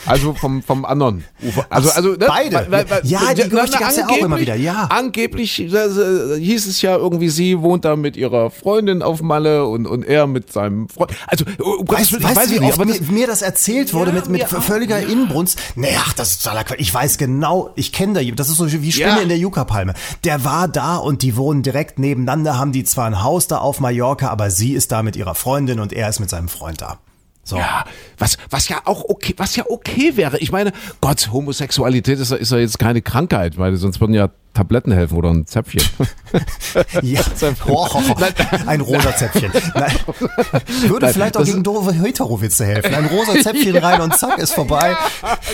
Also vom, vom anderen Ufer. Also, also, ne? beide. Ja, die Gerüchte gab's ja auch immer wieder, ja. Angeblich äh, äh, hieß es ja irgendwie, sie wohnt da mit ihrer Freundin auf Malle und, und er mit seinem Freund. Also, Gottes Weißt, Willen, weißt weiß du, es wie nicht, oft das, mir das erzählt wurde Ja, mit, mit auch, völliger ja. Inbrunst? Ach, das ist totaler Quatsch. Ich weiß genau, ich kenne da jemanden. Das ist so wie Spinne Ja. in der Yucca-Palme. Der war da und die wohnen direkt nebeneinander, haben die zwar ein Haus da auf Mallorca, aber sie ist da mit ihrer Freundin und er ist mit seinem Freund da. So. Ja, was, was ja auch okay, was ja okay wäre. Ich meine, Gott, Homosexualität ist, ja- ist ja jetzt keine Krankheit, weil sonst würden ja Tabletten helfen oder ein Zäpfchen. Ja. Oh, ein rosa Zäpfchen. Nein. Würde Nein, vielleicht auch gegen doofe Hetero-Witze helfen. Ein rosa Zäpfchen rein und zack, ist vorbei.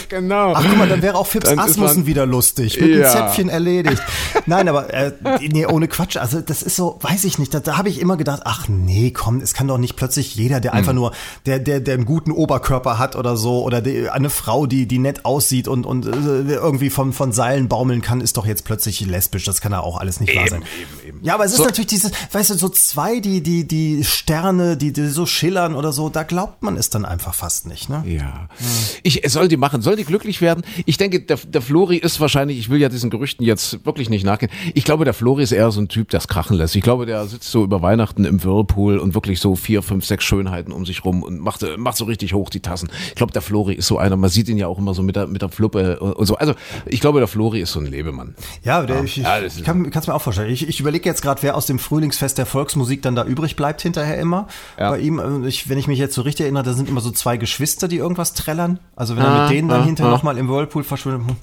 genau. Ach guck mal, dann wäre auch Fips Dann Asmussen wieder lustig. Mit Ja. einem Zäpfchen erledigt. Nein, aber äh, nee, ohne Quatsch. Also das ist so, weiß ich nicht. Da, da habe ich immer gedacht, ach nee, komm, es kann doch nicht plötzlich jeder, der Hm. einfach nur, der, der, der einen guten Oberkörper hat oder so, oder die, eine Frau, die, die nett aussieht und, und äh, irgendwie von, von Seilen baumeln kann, ist doch jetzt plötzlich lesbisch. Das kann ja auch alles nicht wahr Eben, sein. eben, eben. Ja, aber es ist So. natürlich dieses, weißt du, so zwei, die, die, die Sterne, die, die so schillern oder so, da glaubt man es dann einfach fast nicht, ne? Ja. Ich, es soll die machen, soll die glücklich werden? Ich denke, der, der Flori ist wahrscheinlich, ich will ja diesen Gerüchten jetzt wirklich nicht nachgehen. Ich glaube, der Flori ist eher so ein Typ, der es krachen lässt. Ich glaube, der sitzt so über Weihnachten im Whirlpool und wirklich so vier, fünf, sechs Schönheiten um sich rum und macht, macht so richtig hoch die Tassen. Ich glaube, der Flori ist so einer, man sieht ihn ja auch immer so mit der, mit der Fluppe und so. Also, ich glaube, der Flori ist so ein Lebemann. Ja, der, ich, ich, Ja, kann es mir auch vorstellen. Ich, ich überlege jetzt gerade, wer aus dem Frühlingsfest der Volksmusik dann da übrig bleibt hinterher immer. Ja. Bei ihm, ich, wenn ich mich jetzt so richtig erinnere, da sind immer so zwei Geschwister, die irgendwas trällern. Also wenn er Ah, mit denen dann ah, hinterher ah. nochmal im Whirlpool verschwindet, hm,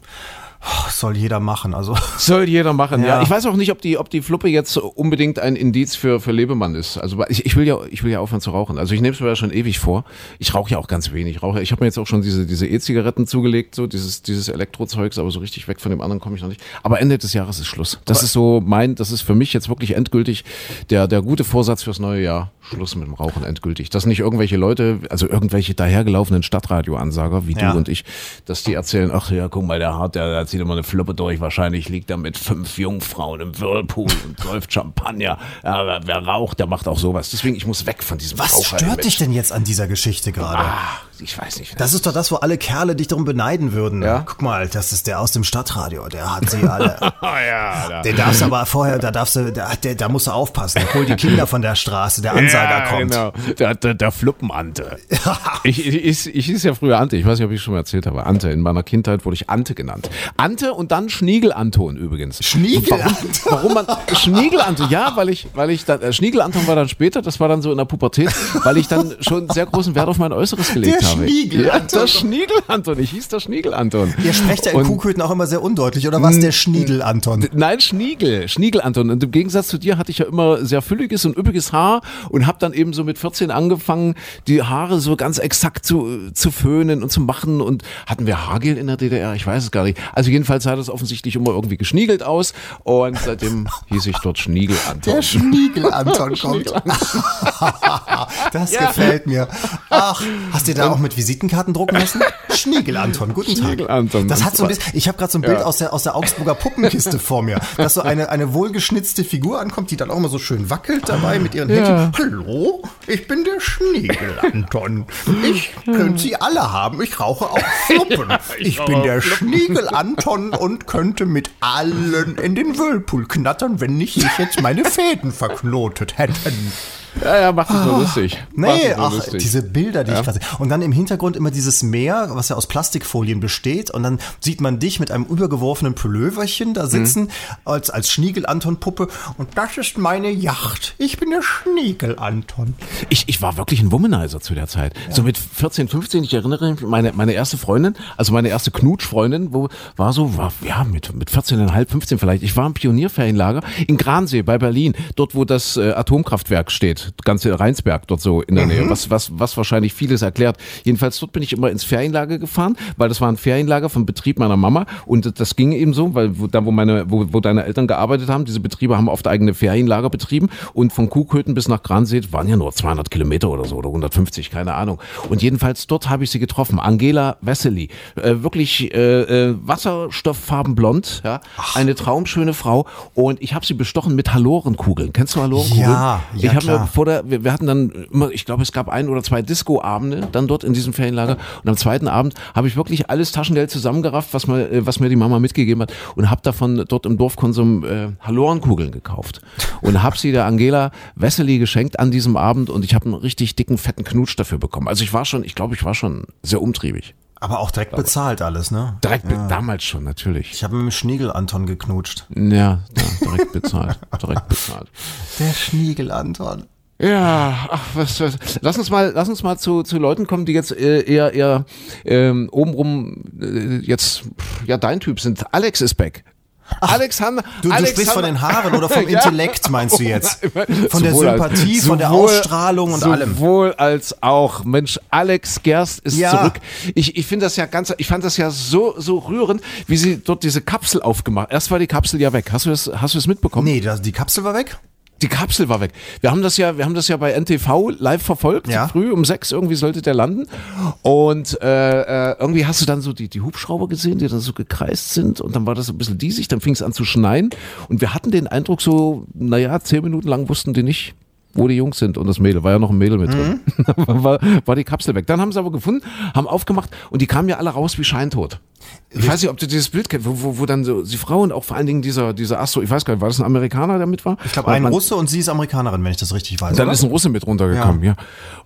oh, soll jeder machen. Also Soll jeder machen, ja. Ja. Ich weiß auch nicht, ob die, ob die Fluppe jetzt unbedingt ein Indiz für, für Lebemann ist. Also ich, ich will ja, ich will ja aufhören zu rauchen. Also ich nehme es mir ja schon ewig vor. Ich rauche ja auch ganz wenig. Ich rauche, ich habe mir jetzt auch schon diese, diese E-Zigaretten zugelegt, so dieses, dieses Elektrozeugs, aber so richtig weg von dem anderen komme ich noch nicht. Aber Ende des Jahres ist Schluss. Das ist so mein, das ist für mich jetzt wirklich endgültig der, der gute Vorsatz fürs neue Jahr. Schluss mit dem Rauchen endgültig. Dass nicht irgendwelche Leute, also irgendwelche dahergelaufenen Stadtradioansager wie Ja. du und ich, dass die erzählen, ach ja, guck mal, der hat, der, der zieht immer eine Fluppe durch, wahrscheinlich liegt er mit fünf Jungfrauen im Whirlpool und säuft Champagner. Ja, wer, raucht, der macht auch sowas. Deswegen, ich muss weg von diesem was stört dich denn jetzt an dieser Geschichte gerade? Ah, ich weiß nicht. Das ist doch das, wo alle Kerle dich darum beneiden würden. Ja. Guck mal, das ist der aus dem Stadtradio, der hat sie alle. ja, da. Den darfst du aber vorher, da darfst du, da, der, da musst du aufpassen. Hol die Kinder von der Straße, der Ansager ja, kommt. Genau. Der, der, der Fluppenante. ich, ich, ich, ich hieß ja früher Ante. Ich weiß nicht, ob ich schon mal erzählt habe. Ante. In meiner Kindheit wurde ich Ante genannt. Ante und dann Schniegel-Anton übrigens. Schniegel-Anton? Warum, warum man Schniegel-Anton? Ja, weil ich, weil ich dann, äh, Schniegel-Anton war dann später, das war dann so in der Pubertät, weil ich dann schon sehr großen Wert auf mein Äußeres gelegt Der habe. Schniegel-Anton. Ja, der Schniegel-Anton. Ich hieß der Schniegel-Anton. Ihr sprecht ja in Und- Kuhköten auch immer sehr undeutlich, oder was? Der Schniedel, Anton. Nein, Schniegel, Schniegel Anton. Und im Gegensatz zu dir hatte ich ja immer sehr fülliges und üppiges Haar und habe dann eben so mit 14 angefangen, die Haare so ganz exakt zu, zu föhnen und zu machen. Und hatten wir Haargel in der DDR? Ich weiß es gar nicht. Also jedenfalls sah das offensichtlich immer irgendwie geschniegelt aus und seitdem hieß ich dort Schniegel Anton. Der Schniegel Anton kommt. das gefällt mir. Ach, hast du da auch mit Visitenkarten drucken lassen? Schniegel Anton, guten Tag. Schniegel Anton. Das hat so ein bisschen, ich habe gerade so ein Bild aus, der, aus der Augsburger Puppenkiste vor mir, dass so eine, eine wohlgeschnitzte Figur ankommt, die dann auch immer so schön wackelt dabei mit ihren Händchen. Hallo, ich bin der Schniegel Anton. Ich könnte sie alle haben. Ich rauche auch Fluppen. ich bin der Schniegel Anton und könnte mit allen in den Whirlpool knattern, wenn nicht ich jetzt meine Fäden verknotet hätten. Ja, ja, macht es nur lustig. Macht Nee, nur ach, lustig. diese Bilder, die ich gerade. Und dann im Hintergrund immer dieses Meer, was ja aus Plastikfolien besteht. Und dann sieht man dich mit einem übergeworfenen Pulloverchen da sitzen, Mhm. als, als Schniegel-Anton-Puppe. Und das ist meine Yacht. Ich bin der Schniegel-Anton. Ich, ich war wirklich ein Womanizer zu der Zeit. So mit 14, 15, ich erinnere mich, meine, meine erste Freundin, also meine erste Knutschfreundin, wo war so, war, ja, mit, mit 14,5, 15 vielleicht. Ich war im Pionierferienlager in Gransee bei Berlin, dort, wo das äh, Atomkraftwerk steht, ganze Rheinsberg dort so in der Nähe, was, was, was wahrscheinlich vieles erklärt. Jedenfalls dort bin ich immer ins Ferienlager gefahren, weil das war ein Ferienlager vom Betrieb meiner Mama und das ging eben so, weil wo, da, wo meine, wo, wo deine Eltern gearbeitet haben, diese Betriebe haben oft eigene Ferienlager betrieben und von Kuhköthen bis nach Gransee waren ja nur 200 Kilometer oder so oder 150, keine Ahnung. Und jedenfalls dort habe ich sie getroffen, Angela Wessely, äh, wirklich äh, äh, wasserstofffarbenblond, ja, eine traumschöne Frau und ich habe sie bestochen mit Halorenkugeln. Kennst du Halorenkugeln? Ja, ja, ich habe mir. Vor der, wir, wir hatten dann immer, ich glaube, es gab ein oder zwei Disco-Abende dann dort in diesem Ferienlager und am zweiten Abend habe ich wirklich alles Taschengeld zusammengerafft, was mir, äh, was mir die Mama mitgegeben hat und habe davon dort im Dorfkonsum äh, Halorenkugeln gekauft und habe sie der Angela Wessely geschenkt an diesem Abend und ich habe einen richtig dicken, fetten Knutsch dafür bekommen. Also ich war schon, ich glaube, ich war schon sehr umtriebig. Aber auch direkt bezahlt alles, ne? Direkt, damals schon, natürlich. Ich habe mit dem Schniegel-Anton geknutscht. Ja, ja direkt bezahlt, direkt bezahlt. Der Schniegel-Anton. Ja, ach, was, was. Lass uns mal, lass uns mal zu, zu Leuten kommen, die jetzt äh, eher, eher ähm, obenrum äh, jetzt ja dein Typ sind. Alex ist back. Alex haben, Du, Alex du sprichst von den Haaren oder vom. Intellekt, meinst du jetzt? Von der Sowohl als- Sympathie, von der sowohl- Ausstrahlung und allem. Sowohl als auch. Mensch, Alex Gerst ist Ja. zurück. Ich, ich finde das ja ganz, ich fand das ja so, so rührend, wie sie dort diese Kapsel aufgemacht. Erst war die Kapsel ja weg. Hast du das, hast du das mitbekommen? Nee, die Kapsel war weg? Die Kapsel war weg. Wir haben das ja, wir haben das ja bei NTV live verfolgt. Ja. Früh um sechs irgendwie sollte der landen. Und äh, äh, irgendwie hast du dann so die, die Hubschrauber gesehen, die dann so gekreist sind. Und dann war das ein bisschen diesig, dann fing es an zu schneien. Und wir hatten den Eindruck so, naja, zehn Minuten lang wussten die nicht, wo die Jungs sind und das Mädel. War ja noch ein Mädel mit drin. war, war die Kapsel weg. Dann haben sie aber gefunden, haben aufgemacht und die kamen ja alle raus wie scheintot. Ich weiß nicht, ob du dieses Bild kennst, wo, wo, wo dann so die Frau und auch vor allen Dingen dieser, dieser Astro, ich weiß gar nicht, war das ein Amerikaner, der mit war? Ich glaube, ein Russe und sie ist Amerikanerin, wenn ich das richtig weiß. Dann oder? ist ein Russe mit runtergekommen, ja.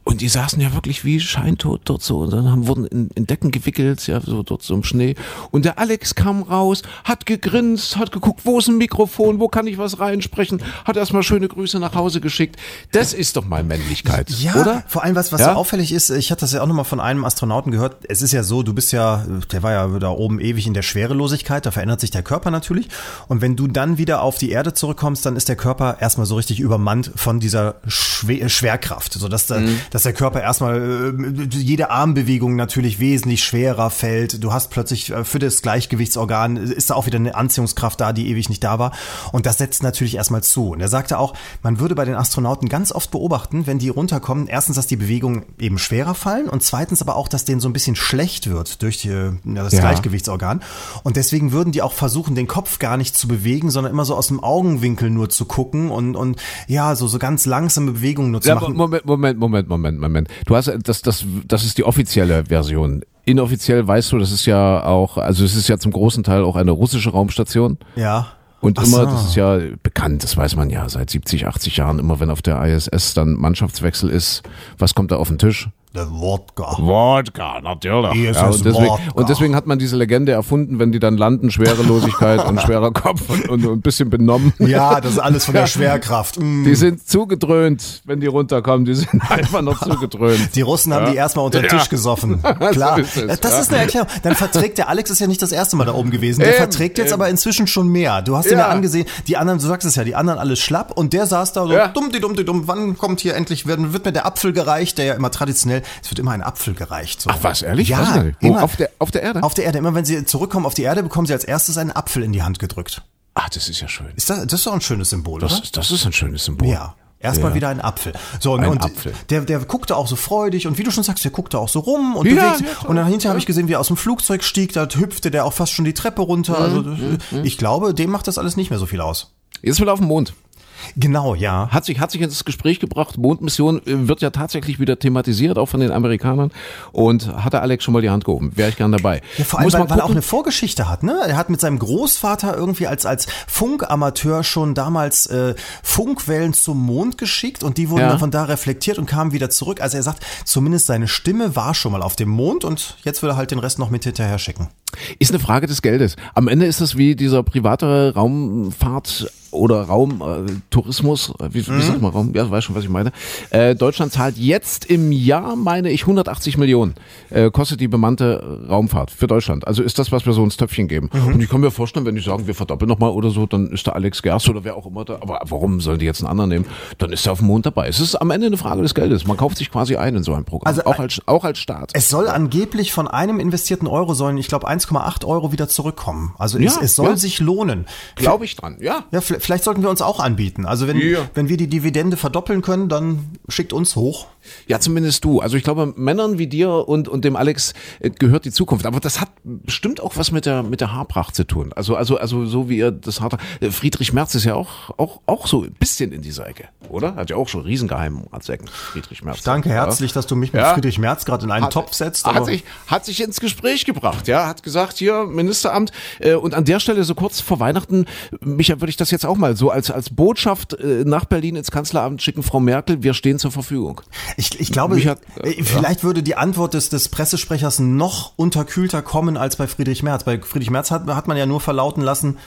Und die saßen ja wirklich wie scheintot dort so. Und dann haben, wurden in, in Decken gewickelt, ja, so dort so im Schnee. Und der Alex kam raus, hat gegrinst, hat geguckt, wo ist ein Mikrofon, wo kann ich was reinsprechen, hat erstmal schöne Grüße nach Hause geschickt. Das ist doch mal Männlichkeit, Ja, oder? vor allem was, was Ja? so auffällig ist, ich hatte das ja auch nochmal von einem Astronauten gehört, es ist ja so, du bist ja, der war ja da oben ewig in der Schwerelosigkeit, da verändert sich der Körper natürlich. Und wenn du dann wieder auf die Erde zurückkommst, dann ist der Körper erstmal so richtig übermannt von dieser Schwe Schwerkraft, so dass, der, dass der Körper erstmal äh, jede Armbewegung natürlich wesentlich schwerer fällt, du hast plötzlich äh, für das Gleichgewichtsorgan, ist da auch wieder eine Anziehungskraft da, die ewig nicht da war. Und das setzt natürlich erstmal zu. Und er sagte auch, man würde bei den Astronauten ganz oft beobachten, wenn die runterkommen, erstens, dass die Bewegungen eben schwerer fallen und zweitens aber auch, dass denen so ein bisschen schlecht wird durch die, ja, das Ja. Gleichgewichtsorgan. Und deswegen würden die auch versuchen, den Kopf gar nicht zu bewegen, sondern immer so aus dem Augenwinkel nur zu gucken und, und ja, so, so ganz langsame Bewegungen nur zu Ja, machen. Moment, Moment, Moment, Moment, Moment. Du hast das, das, das ist die offizielle Version. Inoffiziell weißt du, das ist ja auch, also es ist ja zum großen Teil auch eine russische Raumstation. Ja. Und Ach immer, so. das ist ja bekannt, das weiß man ja seit 70, 80 Jahren, immer wenn auf der ISS dann Mannschaftswechsel ist, was kommt da auf den Tisch? Der Wodka. Wodka, natürlich. Ja, und, deswegen, Wodka. und deswegen hat man diese Legende erfunden, wenn die dann landen, Schwerelosigkeit und schwerer Kopf und, und, und ein bisschen benommen. Ja, das ist alles von der Schwerkraft. Mm. Die sind zugedröhnt, wenn die runterkommen, die sind einfach noch zugedröhnt. Die Russen haben die erstmal unter den Ja. Tisch gesoffen. Klar. So ist es, das ja. ist eine Erklärung. Dann verträgt der Alex ist ja nicht das erste Mal da oben gewesen. Der Eben, verträgt jetzt eben. aber inzwischen schon mehr. Du hast ihn ja angesehen. Die anderen, du sagst es ja, die anderen alles schlapp und der saß da so dumm, die dumm, die dumm. Wann kommt hier endlich, wird, wird mir der Apfel gereicht, der ja immer traditionell traditionell, es wird immer ein Apfel gereicht. So. Ach was, ehrlich? Ja, immer. auf, der, auf der Erde? Auf der Erde. Immer wenn sie zurückkommen auf die Erde, bekommen sie als erstes einen Apfel in die Hand gedrückt. Ach, das ist ja schön. Ist das, das ist doch ein schönes Symbol, Das oder? ist, das ist ein schönes Symbol. Ja. Erstmal Ja. wieder ein Apfel. So, Ein und Apfel. Der, der guckte auch so freudig und wie du schon sagst, der guckte auch so rum und Ja, bewegt. ja, und dann hinterher habe ich gesehen, wie er aus dem Flugzeug stieg, da hüpfte der auch fast schon die Treppe runter. Also Mhm, das, ich glaube, dem macht das alles nicht mehr so viel aus. Jetzt will er auf den Mond. Genau, ja. Hat sich, hat sich ins Gespräch gebracht. Mondmission äh, wird ja tatsächlich wieder thematisiert, auch von den Amerikanern. Und hat der Alex schon mal die Hand gehoben. Wäre ich gern dabei. Ja, vor allem, Muss weil, man weil er auch eine Vorgeschichte hat, ne? Er hat mit seinem Großvater irgendwie als, als Funkamateur schon damals äh, Funkwellen zum Mond geschickt und die wurden Ja. dann von da reflektiert und kamen wieder zurück. Also er sagt, zumindest seine Stimme war schon mal auf dem Mond und jetzt will er halt den Rest noch mit hinterher schicken. Ist eine Frage des Geldes. Am Ende ist es wie dieser private Raumfahrt oder Raumtourismus, äh, wie, Mhm. wie sagt man Raum? Ja, du weißt schon, was ich meine. Äh, Deutschland zahlt jetzt im Jahr, meine ich, 180 Millionen äh, kostet die bemannte Raumfahrt für Deutschland. Also ist das, was wir so ins Töpfchen geben. Mhm. Und ich kann mir vorstellen, wenn die sagen, wir verdoppeln nochmal oder so, dann ist der Alex Gerst oder wer auch immer da. Aber warum sollen die jetzt einen anderen nehmen? Dann ist er auf dem Mond dabei. Es ist am Ende eine Frage des Geldes. Man kauft sich quasi ein in so ein Programm. Also, auch, als, auch als Staat. Es soll angeblich von einem investierten Euro sollen, ich glaube, 1,8 Euro wieder zurückkommen. Also es, Ja, es soll ja. sich lohnen. Glaube ich dran, ja. Ja, vielleicht sollten wir uns auch anbieten. Also wenn, Ja. wenn wir die Dividende verdoppeln können, dann schickt uns hoch. Ja, zumindest du. Also ich glaube, Männern wie dir und, und dem Alex äh, gehört die Zukunft. Aber das hat bestimmt auch was mit der, mit der Haarpracht zu tun. Also, also, also so wie ihr das Haar. äh, Friedrich Merz ist ja auch, auch, auch so ein bisschen in dieser Ecke, oder? Hat ja auch schon Riesengeheimratsecken, Friedrich Merz. Danke herzlich, dass du mich mit Ja. Friedrich Merz gerade in einen Hat- Topf setzt. Hat sich, hat sich ins Gespräch gebracht, ja, hat gesagt, hier Ministeramt äh, und an der Stelle so kurz vor Weihnachten, Micha, würde ich das jetzt auch mal so als, als Botschaft äh, nach Berlin ins Kanzleramt schicken, Frau Merkel, wir stehen zur Verfügung. Ich, ich glaube, hat- äh, vielleicht würde die Antwort des, des Pressesprechers noch unterkühlter kommen als bei Friedrich Merz. Bei Friedrich Merz hat, hat man ja nur verlauten lassen,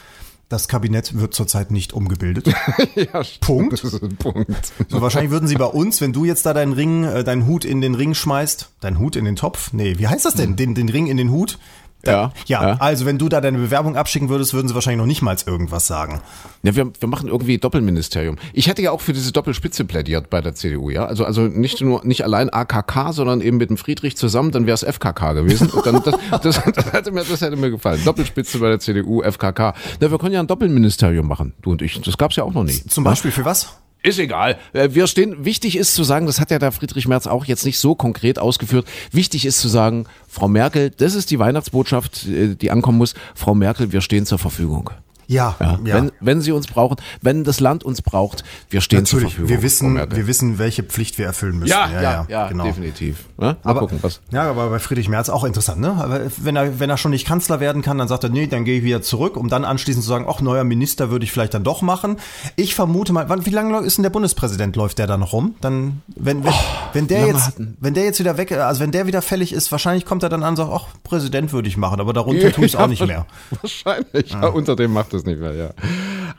das Kabinett wird zurzeit nicht umgebildet. Punkt. Ist ein Punkt. So, wahrscheinlich würden sie bei uns, wenn du jetzt da deinen Ring, äh, deinen Hut in den Ring schmeißt, deinen Hut in den Topf? Nee, wie heißt das denn? Den, den Ring in den Hut? Ja, Ja, ja. also wenn du da deine Bewerbung abschicken würdest, würden sie wahrscheinlich noch nicht mal irgendwas sagen. Ja, wir, wir machen irgendwie Doppelministerium. Ich hätte ja auch für diese Doppelspitze plädiert bei der CDU, ja. Also, also nicht nur, nicht allein AKK, sondern eben mit dem Friedrich zusammen, dann wäre es FKK gewesen. Und dann, das, das, das, hätte mir, das hätte mir gefallen. Doppelspitze bei der CDU, FKK. Na, wir können ja ein Doppelministerium machen, du und ich. Das gab's ja auch noch nie. Zum Beispiel für was? Ist egal. Äh, Wir stehen, wichtig ist zu sagen, das hat ja der Friedrich Merz auch jetzt nicht so konkret ausgeführt. Wichtig ist zu sagen, Frau Merkel, das ist die Weihnachtsbotschaft, äh, die ankommen muss. Frau Merkel, wir stehen zur Verfügung. Ja, Ja, Wenn, wenn sie uns brauchen, wenn das Land uns braucht, wir stehen zur Natürlich, Verfügung. wir wissen, wir wissen, welche Pflicht wir erfüllen müssen. ja, ja, ja, genau. definitiv. Ja, mal Aber, gucken, was. ja, aber bei Friedrich Merz auch interessant, ne? Aber wenn er, wenn er schon nicht Kanzler werden kann, dann sagt er, nee, dann gehe ich wieder zurück, um dann anschließend zu sagen, ach, neuer Minister würde ich vielleicht dann doch machen. Ich vermute mal, wann, wie lange ist denn der Bundespräsident? Läuft der da noch rum? Dann, wenn, wenn, wenn der jetzt, hatten- wenn der jetzt wieder weg, also wenn der wieder fällig ist, wahrscheinlich kommt er dann an und sagt, ach, Präsident würde ich machen, aber darunter tue ich es auch nicht mehr. Wahrscheinlich. Ja, unter dem macht es nicht mehr, ja.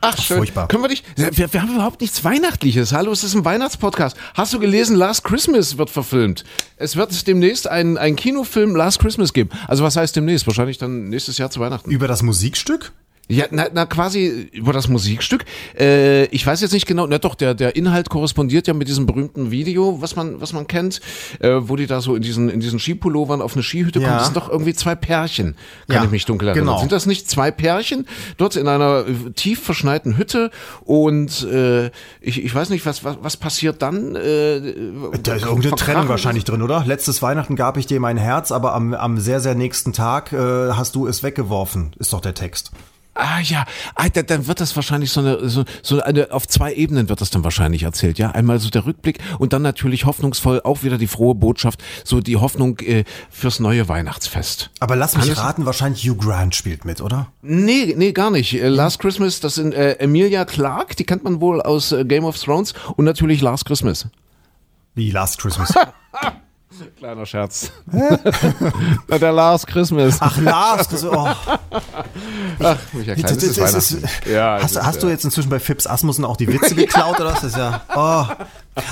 Ach, schön. Furchtbar. Können wir dich, wir, wir haben überhaupt nichts Weihnachtliches. Hallo, es ist ein Weihnachtspodcast. Hast du gelesen, Last Christmas wird verfilmt? Es wird demnächst einen Kinofilm Last Christmas geben. Also was heißt demnächst? Wahrscheinlich dann nächstes Jahr zu Weihnachten. Über das Musikstück? Ja, na, na quasi über das Musikstück. Äh, ich weiß jetzt nicht genau, na doch, der, der Inhalt korrespondiert ja mit diesem berühmten Video, was man, was man kennt, äh, wo die da so in diesen, in diesen Skipullovern auf eine Skihütte Ja. kommen. Das sind doch irgendwie zwei Pärchen, kann Ja, ich mich dunkel erinnern. genau. Sind das nicht zwei Pärchen dort in einer äh, tief verschneiten Hütte und äh, ich, ich weiß nicht, was, was, was passiert dann? Äh, Da ist irgendeine Trennung wahrscheinlich drin, oder? Letztes Weihnachten gab ich dir mein Herz, aber am, am sehr, sehr nächsten Tag äh, hast du es weggeworfen, ist doch der Text. Ah ja, ah, da- dann wird das wahrscheinlich so eine, so, so eine, auf zwei Ebenen wird das dann wahrscheinlich erzählt, ja. Einmal so der Rückblick und dann natürlich hoffnungsvoll auch wieder die frohe Botschaft, so die Hoffnung äh, fürs neue Weihnachtsfest. Aber lass mich Hannes- raten, wahrscheinlich Hugh Grant spielt mit, oder? Nee, nee, gar nicht. Äh, Last Christmas, das sind äh, Emilia Clarke, die kennt man wohl aus äh, Game of Thrones und natürlich Last Christmas. Wie Last Christmas. Kleiner Scherz. der Last Christmas. Ach, Last, das, oh. Ach, Michael Das ist ist- ist-. Ja, hast hast du ja. jetzt inzwischen bei Fips Asmussen auch die Witze geklaut oder was? Das ist ja. Oh,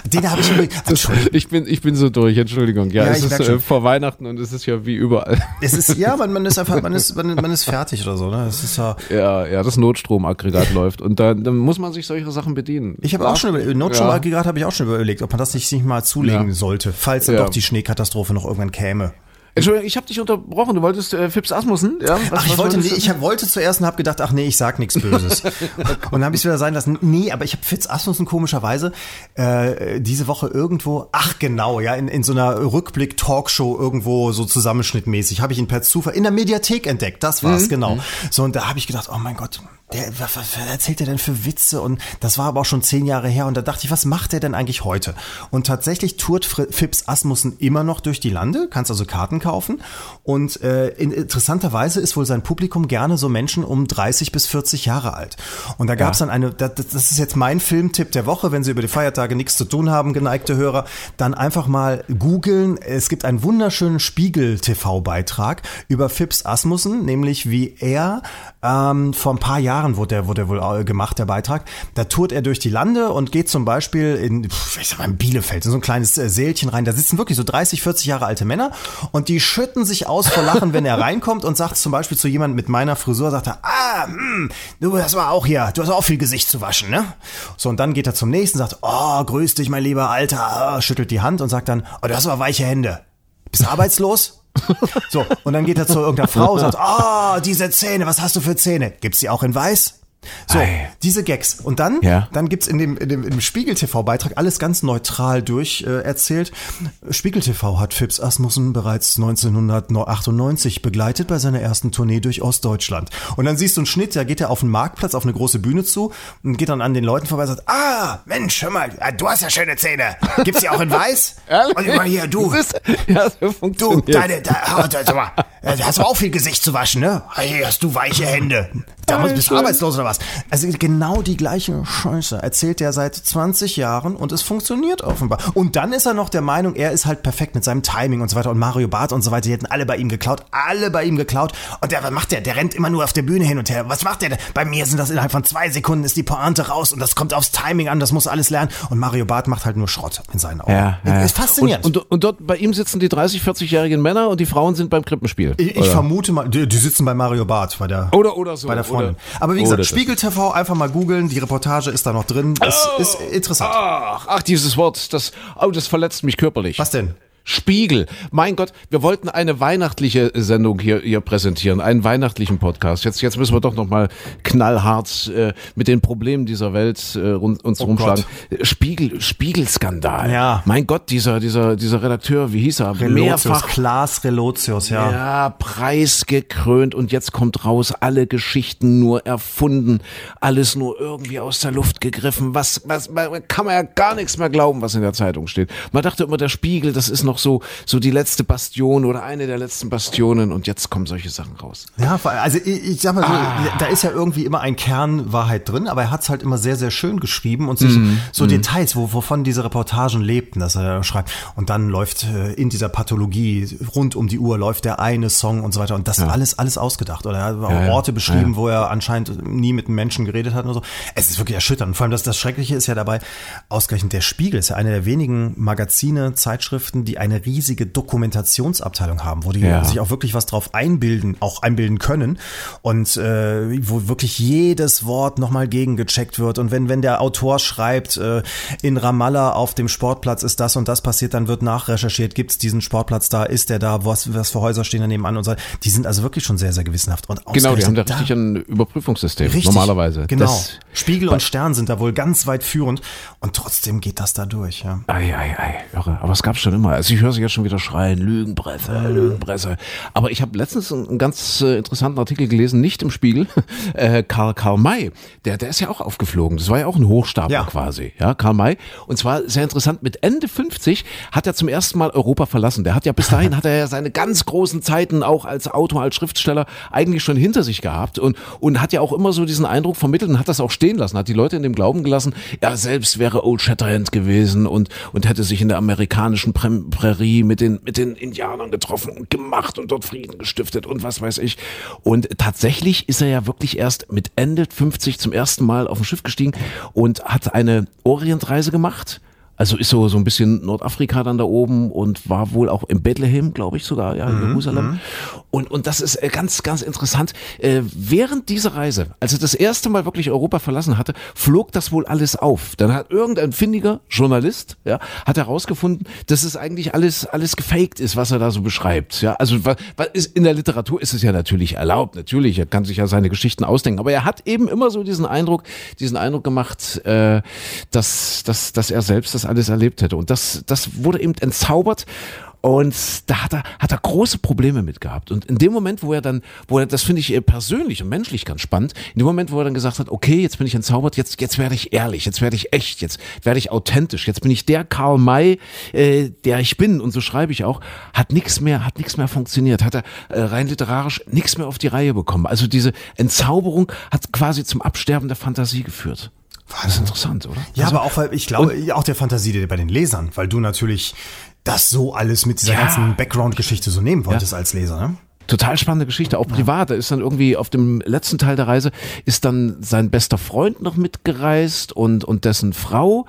den habe ich übrigens. Entschuldigung. Ich bin, ich bin so durch, Entschuldigung. Ja, Ja, es ist äh, vor Weihnachten und es ist ja wie überall. Es ist ja, man, man ist einfach, man ist, man, man ist fertig oder so. Ne? Das ist ja. Ja, ja, das Notstromaggregat läuft und dann, dann muss man sich solche Sachen bedienen. Ich habe auch schon über Notstromaggregat habe ich auch schon überlegt, ob man das nicht sich mal zulegen Ja. sollte, falls dann Ja. doch die Schneekatastrophe noch irgendwann käme. Entschuldigung, ich habe dich unterbrochen. Du wolltest äh, Fips Asmussen? Ja? Was- Ach, ich wollte, nee, ich wollte zuerst und habe gedacht, ach nee, ich sag nichts Böses. und dann habe ich es wieder sein lassen. Nee, aber ich habe Fitz Asmussen komischerweise äh, diese Woche irgendwo, ach genau, ja, in, in so einer Rückblick-Talkshow irgendwo so zusammenschnittmäßig, habe ich ihn per Zufall in der Mediathek entdeckt. Das war's, genau. So, und da habe ich gedacht, oh mein Gott, der, was, was erzählt er denn für Witze? Und das war aber auch schon zehn Jahre her. Und da dachte ich, was macht er denn eigentlich heute? Und tatsächlich tourt Fips Asmussen immer noch durch die Lande, kannst also Karten kaufen. Und äh, in, interessanterweise ist wohl sein Publikum gerne so Menschen um 30 bis 40 Jahre alt. Und da gab es dann eine, das, das ist jetzt mein Filmtipp der Woche, wenn Sie über die Feiertage nichts zu tun haben, geneigte Hörer, dann einfach mal googeln. Es gibt einen wunderschönen Spiegel-TV-Beitrag über Fips Asmussen, nämlich wie er ähm, vor ein paar Jahren wurde der, wurde der wohl äh, gemacht, der Beitrag. Da tourt er durch die Lande und geht zum Beispiel in, ich sag mal, in Bielefeld, in so ein kleines äh, Sälchen rein. Da sitzen wirklich so 30, 40 Jahre alte Männer und die schütten sich aus vor Lachen, wenn er reinkommt und sagt zum Beispiel zu jemandem mit meiner Frisur, sagt er, ah, hm, du hast aber auch hier, du hast auch viel Gesicht zu waschen, ne? So, und dann geht er zum nächsten, sagt, oh, grüß dich, mein lieber Alter, schüttelt die Hand und sagt dann, oh, du hast aber weiche Hände. Bist arbeitslos? So, und dann geht er zu irgendeiner Frau und sagt, ah, diese Zähne, was hast du für Zähne? Gibt's die auch in weiß? So, Ei. diese Gags. Und dann, Ja. dann gibt's in dem, in dem, im Spiegel-TV-Beitrag alles ganz neutral durch äh, erzählt. Spiegel TV hat Fips Asmussen bereits 1998 begleitet bei seiner ersten Tournee durch Ostdeutschland. Und dann siehst du einen Schnitt, da geht er auf den Marktplatz, auf eine große Bühne zu und geht dann an den Leuten vorbei und sagt, ah, Mensch, hör mal, ah, du hast ja schöne Zähne. Gibt's die auch in weiß? Und immer hier, du, Das ist, ja, so Du, funktioniert. deine, da, ah, da, sag mal, äh, da hast du auch viel Gesicht zu waschen, ne? Hey, hast du weiche Hände. Da musst, bist du arbeitslos oder was? Also genau die gleiche Scheiße erzählt er seit 20 Jahren und es funktioniert offenbar. Und dann ist er noch der Meinung, er ist halt perfekt mit seinem Timing und so weiter und Mario Barth und so weiter, die hätten alle bei ihm geklaut, alle bei ihm geklaut. Und der, was macht der? Der rennt immer nur auf der Bühne hin und her. Was macht der denn? Bei mir sind das innerhalb von zwei Sekunden ist die Pointe raus und das kommt aufs Timing an, das muss alles lernen. Und Mario Barth macht halt nur Schrott in seinen Augen. Ja, ja, ja. Ist faszinierend. Und, und, und dort bei ihm sitzen die 30, 40-jährigen Männer und die Frauen sind beim Krippenspiel. Ich, ich Oder? vermute mal, die, die sitzen bei Mario Barth, bei der, Oder- oder so, bei der Freundin. oder- Aber wie gesagt. Spiegel TV einfach mal googeln, die Reportage ist da noch drin. Das Oh. ist interessant. Ach, ach, dieses Wort, das, oh, das verletzt mich körperlich. Was denn? Spiegel. Mein Gott, wir wollten eine weihnachtliche Sendung hier, hier präsentieren, einen weihnachtlichen Podcast. Jetzt, jetzt müssen wir doch noch mal knallhart äh, mit den Problemen dieser Welt äh, uns rumschlagen. Spiegel, Spiegelskandal. Ja. Mein Gott, dieser, dieser, dieser Redakteur, wie hieß er? Relotius, Mehrfach Klaas Relotius, ja. ja, preisgekrönt und jetzt kommt raus, alle Geschichten nur erfunden, alles nur irgendwie aus der Luft gegriffen. Was, was, man kann man ja gar nichts mehr glauben, was in der Zeitung steht. Man dachte immer, der Spiegel, das ist noch so, so die letzte Bastion oder eine der letzten Bastionen und jetzt kommen solche Sachen raus. Ja, also ich, ich sag mal so, Ah. da ist ja irgendwie immer ein Kern Wahrheit drin, aber er hat es halt immer sehr, sehr schön geschrieben und sich Mhm. so Details, wo, wovon diese Reportagen lebten, dass er schreibt. Und dann läuft äh, in dieser Pathologie rund um die Uhr läuft der eine Song und so weiter. Und das alles, alles ausgedacht. Oder er hat auch Ja, ja. Orte beschrieben, wo er anscheinend nie mit einem Menschen geredet hat und so. Es ist wirklich erschütternd. Und vor allem das, das Schreckliche ist ja dabei, ausgerechnet der Spiegel ist ja eine der wenigen Magazine, Zeitschriften, die eine riesige Dokumentationsabteilung haben, wo die Ja. sich auch wirklich was drauf einbilden, auch einbilden können und äh, wo wirklich jedes Wort nochmal gegengecheckt wird und wenn wenn der Autor schreibt äh, in Ramallah auf dem Sportplatz ist das und das passiert, dann wird nachrecherchiert, gibt es diesen Sportplatz da, ist der da, was was für Häuser stehen daneben an und so. Die sind also wirklich schon sehr sehr gewissenhaft und Genau, die haben da richtig ein Überprüfungssystem, Richtig, normalerweise. Genau. Das, Spiegel und Stern sind da wohl ganz weit führend und trotzdem geht das da durch, ja. Ei, ei, ei, irre. Aber es gab's schon immer. Also ich höre sie jetzt schon wieder schreien, Lügenpresse, Lügenpresse. Aber ich habe letztens einen, ganz äh, interessanten Artikel gelesen, nicht im Spiegel. Äh, Karl, Karl May, der, der ist ja auch aufgeflogen. Das war ja auch ein Hochstapler Ja. quasi. Ja, Karl May. Und zwar sehr interessant, mit Ende 50 hat er zum ersten Mal Europa verlassen. Der hat ja bis dahin, hat er ja seine ganz großen Zeiten auch als Autor, als Schriftsteller eigentlich schon hinter sich gehabt und, und hat ja auch immer so diesen Eindruck vermittelt und hat das auch stehen lassen, hat die Leute in dem Glauben gelassen, er selbst wäre Old Shatterhand gewesen und, und hätte sich in der amerikanischen Prem Prärie mit den, mit den Indianern getroffen und gemacht und dort Frieden gestiftet und was weiß ich. Und tatsächlich ist er ja wirklich erst mit Ende 50 zum ersten Mal auf ein Schiff gestiegen und hat eine Orientreise gemacht also ist so, so ein bisschen Nordafrika dann da oben und war wohl auch in Bethlehem, glaube ich sogar, ja, in mhm, Jerusalem. Und, und das ist äh, ganz, ganz interessant. Äh, während dieser Reise, als er das erste Mal wirklich Europa verlassen hatte, flog das wohl alles auf. Dann hat irgendein findiger Journalist, ja, hat herausgefunden, dass es eigentlich alles, alles gefaked ist, was er da so beschreibt. Ja, also was, was ist, in der Literatur ist es ja natürlich erlaubt, natürlich, er kann sich ja seine Geschichten ausdenken, aber er hat eben immer so diesen Eindruck, diesen Eindruck gemacht, äh, dass, dass, dass er selbst das alles erlebt hätte. Und das, das wurde eben entzaubert. Und da hat er, hat er große Probleme mit gehabt. Und in dem Moment, wo er dann, wo er, das finde ich persönlich und menschlich ganz spannend, in dem Moment, wo er dann gesagt hat, okay, jetzt bin ich entzaubert, jetzt, jetzt werde ich ehrlich, jetzt werde ich echt, jetzt werde ich authentisch, jetzt bin ich der Karl May, äh, der ich bin. Und so schreibe ich auch, hat nichts mehr, hat nichts mehr funktioniert, hat er äh, rein literarisch nichts mehr auf die Reihe bekommen. Also diese Entzauberung hat quasi zum Absterben der Fantasie geführt. Das ist interessant, oder? Ja, also, aber auch, weil ich glaube, auch der Fantasie bei den Lesern, weil du natürlich das so alles mit dieser ja. ganzen Background-Geschichte so nehmen wolltest ja. als Leser, ne? Total spannende Geschichte, auch privat. Da ist dann irgendwie auf dem letzten Teil der Reise ist dann sein bester Freund noch mitgereist und, und dessen Frau.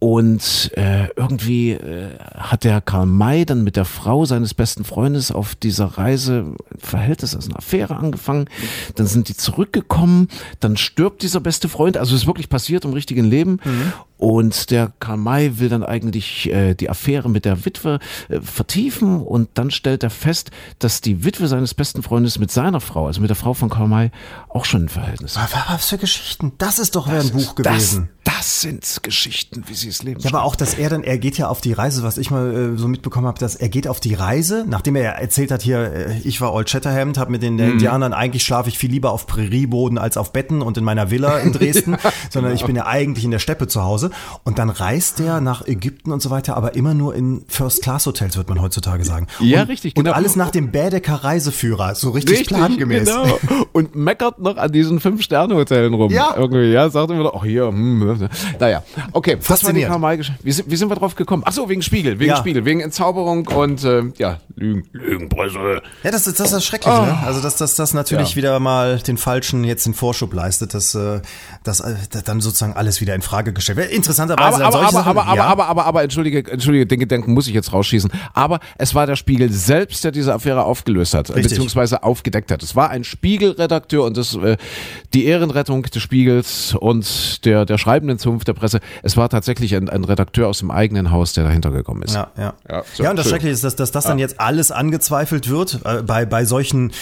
Und äh, irgendwie äh, hat der Karl May dann mit der Frau seines besten Freundes auf dieser Reise ein Verhältnis, also eine Affäre angefangen. Dann sind die zurückgekommen, dann stirbt dieser beste Freund. Also ist wirklich passiert im richtigen Leben. Mhm. Und der Karl May will dann eigentlich äh, die Affäre mit der Witwe äh, vertiefen und dann stellt er fest, dass die Witwe seines besten Freundes mit seiner Frau, also mit der Frau von Karl May, auch schon ein Verhältnis hat. Was für Geschichten? Das ist doch das ein Buch gewesen. Das, das sind Geschichten, wie sie es leben. Ja, aber auch, dass er dann, er geht ja auf die Reise, was ich mal äh, so mitbekommen habe, dass er geht auf die Reise, nachdem er erzählt hat, hier, äh, ich war Old Shatterhand, habe mit den mhm. Indianern, eigentlich schlafe ich viel lieber auf Prärieboden als auf Betten und in meiner Villa in Dresden, ja, sondern genau. ich bin ja eigentlich in der Steppe zu Hause. Und dann reist er nach Ägypten und so weiter, aber immer nur in First-Class-Hotels, wird man heutzutage sagen. Ja, und, richtig. Genau. Und alles nach dem Bädeker Reiseführer, so richtig, richtig plangemäß. Genau. Und meckert noch an diesen Fünf-Sterne-Hotellen rum. Ja. Irgendwie, ja, sagt immer, ach hier, hm, naja. Okay, funktioniert. Wie sind, wie sind wir drauf gekommen? Ach so, wegen Spiegel, wegen ja. Spiegel, wegen Entzauberung und äh, ja, Lügen, Lügenpresse. Ja, das, das, ist das schrecklich, oh. ne? Also, dass das, das natürlich ja. wieder mal den Falschen jetzt den Vorschub leistet, dass, äh, dass, äh, dass dann sozusagen alles wieder in Frage gestellt wird. Interessanterweise aber, aber, aber, Sachen, aber, aber, ja. aber, aber, aber, aber, entschuldige, entschuldige, den Gedanken muss ich jetzt rausschießen. Aber es war der Spiegel selbst, der diese Affäre aufgelöst hat, Richtig. beziehungsweise aufgedeckt hat. Es war ein Spiegelredakteur und das, äh, die Ehrenrettung des Spiegels und der, der schreibenden Zunft der Presse. Es war tatsächlich ein, ein Redakteur aus dem eigenen Haus, der dahinter gekommen ist. Ja, ja. Ja, so, ja und das Schreckliche ist, dass, dass das dann jetzt alles angezweifelt wird äh, bei, bei solchen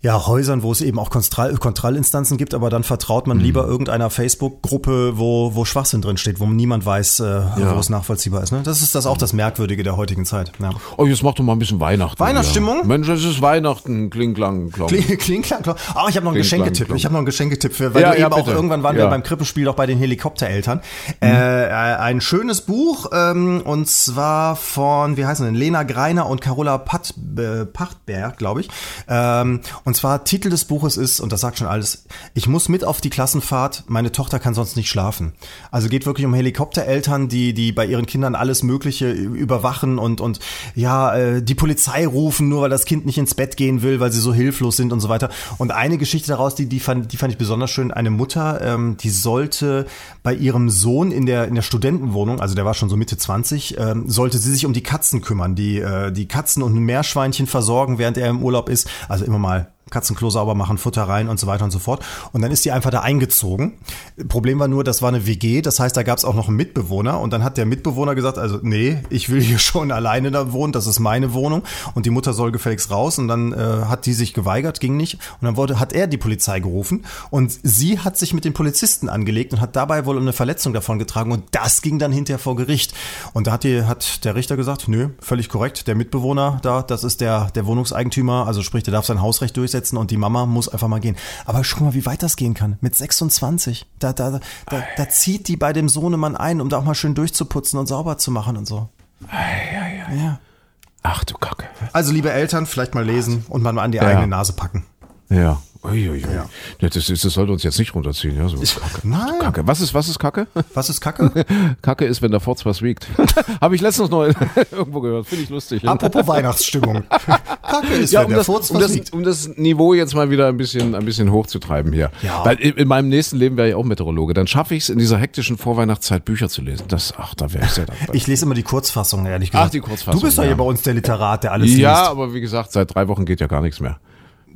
ja, Häusern, wo es eben auch Kontroll, Kontrollinstanzen gibt, aber dann vertraut man mhm. lieber irgendeiner Facebook-Gruppe, wo, wo Schwachsinn drin steht, wo niemand weiß, äh, ja. wo es nachvollziehbar ist. Ne? Das ist das auch das Merkwürdige der heutigen Zeit. Ja. Oh, jetzt mach doch mal ein bisschen Weihnachten. Weihnachtsstimmung? Ja. Mensch, es ist Weihnachten, Klingklang, Klong. Kling, Klingklang, Klong. Oh, ich habe noch einen Geschenketipp. Ich habe noch einen Geschenketipp für, weil ja, du eben auch irgendwann waren wir beim Krippenspiel auch bei den Helikoptereltern. Mhm. Äh, ein schönes Buch ähm, und zwar von, wie heißen denn, Lena Greiner und Carola Pat, äh, Pachtberg, glaube ich. Ähm, und zwar Titel des Buches ist, und das sagt schon alles, ich muss mit auf die Klassenfahrt, meine Tochter kann sonst nicht schlafen. Also geht wirklich um Helikoptereltern, die, die bei ihren Kindern alles Mögliche überwachen und, und ja, äh, die Polizei rufen, nur weil das Kind nicht ins Bett gehen will, weil sie so hilflos sind und so weiter. Und eine Geschichte daraus, die, die, fand, die fand ich besonders schön. Eine Mutter, ähm, die sollte bei ihrem Sohn in der, in der Studentenwohnung, also der war schon so Mitte 20, ähm, sollte sie sich um die Katzen kümmern, die, äh, die Katzen und Meerschweinchen versorgen, während er im Urlaub ist. Also immer mal Katzenklo sauber machen, Futter rein und so weiter und so fort. Und dann ist die einfach da eingezogen. Problem war nur, das war eine WG, das heißt, da gab es auch noch einen Mitbewohner. Und dann hat der Mitbewohner gesagt, also nee, ich will hier schon alleine da wohnen, das ist meine Wohnung. Und die Mutter soll gefälligst raus. Und dann äh, hat die sich geweigert, ging nicht. Und dann wurde, hat er die Polizei gerufen. Und sie hat sich mit den Polizisten angelegt und hat dabei wohl eine Verletzung davon getragen. Und das ging dann hinterher vor Gericht. Und da hat, die, hat der Richter gesagt, nö, völlig korrekt, der Mitbewohner da, das ist der, der Wohnungseigentümer, also sprich, der darf sein Hausrecht durchsetzen setzen und die Mama muss einfach mal gehen. Aber guck mal, wie weit das gehen kann. Mit 26. Da, da, da, da zieht die bei dem Sohnemann ein, um da auch mal schön durchzuputzen und sauber zu machen und so. Ja. Ach du Kacke. Also liebe Eltern, vielleicht mal lesen und mal an die ja. eigene Nase packen. Ja, Uiuiui. Ja. Das, ist, das sollte uns jetzt nicht runterziehen. Ja, so Kacke. Nein. Kacke. Was ist, was ist Kacke? Was ist Kacke? Kacke ist, wenn der Forts was wiegt. Habe ich letztens noch irgendwo gehört. Finde ich lustig. Apropos Weihnachtsstimmung. Kacke ist, Ja, wenn um der das, Furz um, was das, wiegt. um das Niveau jetzt mal wieder ein bisschen, ein bisschen hochzutreiben hier. Ja. Weil in, in meinem nächsten Leben wäre ich auch Meteorologe. Dann schaffe ich es in dieser hektischen Vorweihnachtszeit Bücher zu lesen. Das, ach, da wäre ich sehr dankbar. Ich lese immer die Kurzfassung, ehrlich gesagt. Ach, die Kurzfassung, Du bist doch ja. hier bei uns der Literat, der alles ja, liest. aber wie gesagt, seit drei Wochen geht ja gar nichts mehr.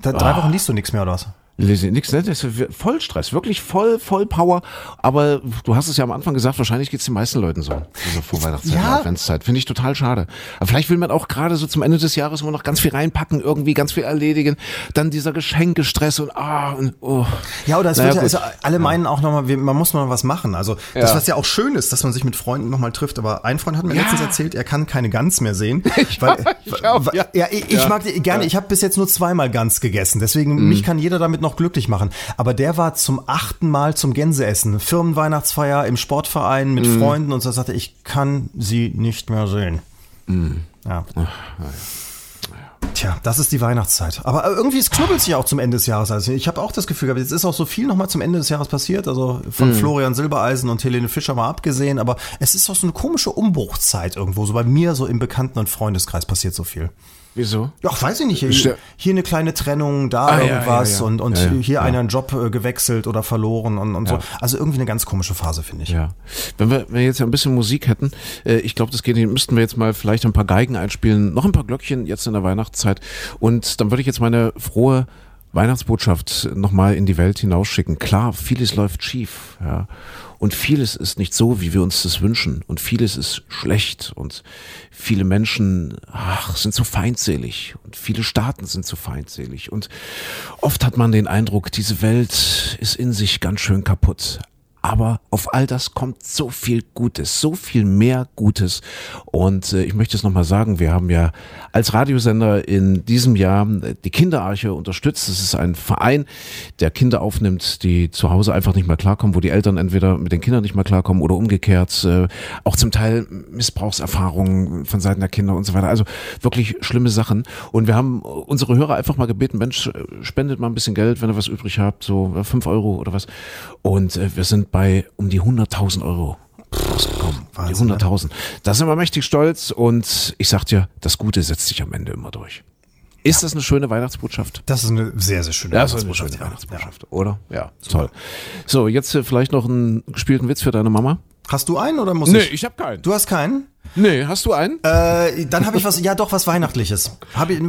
Da, drei Wochen liest du nichts mehr, oder was? Ne? Das ist voll Stress, wirklich voll, voll Power. Aber du hast es ja am Anfang gesagt, wahrscheinlich geht's den meisten Leuten so. Diese Vorweihnachtszeit, Ja. Adventszeit. Finde ich total schade. Aber vielleicht will man auch gerade so zum Ende des Jahres immer noch ganz viel reinpacken, irgendwie ganz viel erledigen. Dann dieser Geschenkestress und ah und oh. Ja, oder es Naja, wird ja, also alle meinen auch nochmal, man muss mal was machen. Also das, Ja. was ja auch schön ist, dass man sich mit Freunden nochmal trifft. Aber ein Freund hat mir Ja. letztens erzählt, er kann keine Gans mehr sehen. Ich auch, weil, ja. ich, ich Ja. mag die gerne, ich habe bis jetzt nur zweimal Gans gegessen. Deswegen, Mhm. mich kann jeder damit noch glücklich machen. Aber der war zum achten Mal zum Gänseessen. Firmenweihnachtsfeier im Sportverein mit Mhm. Freunden und so sagte, ich kann sie nicht mehr sehen. Mhm. Ja. Tja, das ist die Weihnachtszeit. Aber äh, irgendwie, es knubbelt sich auch zum Ende des Jahres. Also ich habe auch das Gefühl gehabt, jetzt ist auch so viel nochmal zum Ende des Jahres passiert. Also von Florian Silbereisen und Helene Fischer mal abgesehen. Aber es ist auch so eine komische Umbruchzeit irgendwo. So bei mir, so im Bekannten- und Freundeskreis passiert so viel. Wieso? Ja, weiß ich nicht. Hier, hier eine kleine Trennung, da Ah, ja, irgendwas ja, ja. und, und Ja, ja, hier ja. einer einen Job äh, gewechselt oder verloren und, und so. Also irgendwie eine ganz komische Phase, finde ich. Ja. Wenn wir, wenn wir jetzt ja ein bisschen Musik hätten, äh, ich glaube, das geht nicht, müssten wir jetzt mal vielleicht ein paar Geigen einspielen, noch ein paar Glöckchen jetzt in der Weihnachtszeit. Und dann würde ich jetzt meine frohe Weihnachtsbotschaft nochmal in die Welt hinausschicken. Klar, vieles läuft schief, ja. Und vieles ist nicht so, wie wir uns das wünschen. Und vieles ist schlecht. Und viele Menschen, ach, sind so feindselig. Und viele Staaten sind so feindselig. Und oft hat man den Eindruck, diese Welt ist in sich ganz schön kaputt. Aber auf all das kommt so viel Gutes, so viel mehr Gutes. Und äh, ich möchte es nochmal sagen, wir haben ja als Radiosender in diesem Jahr äh, die Kinderarche unterstützt. Das ist ein Verein, der Kinder aufnimmt, die zu Hause einfach nicht mehr klarkommen, wo die Eltern entweder mit den Kindern nicht mehr klarkommen oder umgekehrt. Äh, auch zum Teil Missbrauchserfahrungen von Seiten der Kinder und so weiter. Also wirklich schlimme Sachen. Und wir haben unsere Hörer einfach mal gebeten, Mensch, äh, spendet mal ein bisschen Geld, wenn ihr was übrig habt, so äh, fünf Euro oder was. Und äh, wir sind bei um die 100.000 Euro rausgekommen. Die Wahnsinn, ne? 100.000. Da sind wir mächtig stolz und ich sag dir, das Gute setzt sich am Ende immer durch. Ist das eine schöne Weihnachtsbotschaft? Das ist eine sehr, sehr schöne Ja, das ist eine Weihnachtsbotschaft. schöne ja. Weihnachtsbotschaft, oder? Ja, toll. So, jetzt äh, vielleicht noch einen gespielten Witz für deine Mama? Hast du einen oder muss Nee, ich? ich habe keinen. Du hast keinen? Nee, hast du einen? Äh, dann habe ich was, ja doch, was Weihnachtliches. Hab ich,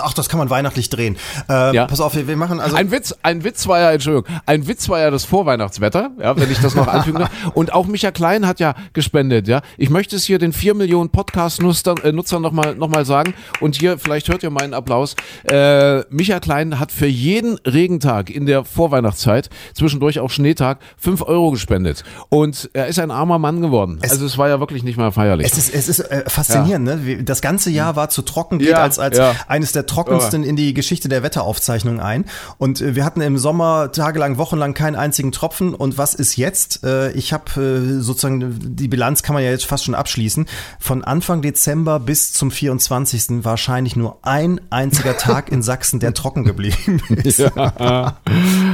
ach, das kann man weihnachtlich drehen. Äh, Ja. Pass auf, wir, wir machen also. Ein Witz, ein Witz war ja, Entschuldigung, ein Witz war ja das Vorweihnachtswetter, ja, wenn ich das noch anfügen darf. Und auch Micha Klein hat ja gespendet, ja. Ich möchte es hier den vier Millionen Podcast-Nutzern äh, Nutzern noch mal, mal sagen. Und hier, vielleicht hört ihr meinen Applaus. Äh, Micha Klein hat für jeden Regentag in der Vorweihnachtszeit, zwischendurch auch Schneetag, fünf Euro gespendet. Und er ist ein armer Mann geworden. also es war ja wirklich nicht mehr feierlich. Es ist, es ist äh, faszinierend, ne? Wie- Das ganze Jahr war zu trocken, geht Ja, als, als ja. eines der trockensten in die Geschichte der Wetteraufzeichnung ein. Und äh, wir hatten im Sommer tagelang, wochenlang keinen einzigen Tropfen. Und was ist jetzt? Äh, ich habe äh, sozusagen, die Bilanz kann man ja jetzt fast schon abschließen. Von Anfang Dezember bis zum 24. wahrscheinlich nur ein einziger Tag in Sachsen, der trocken geblieben ist.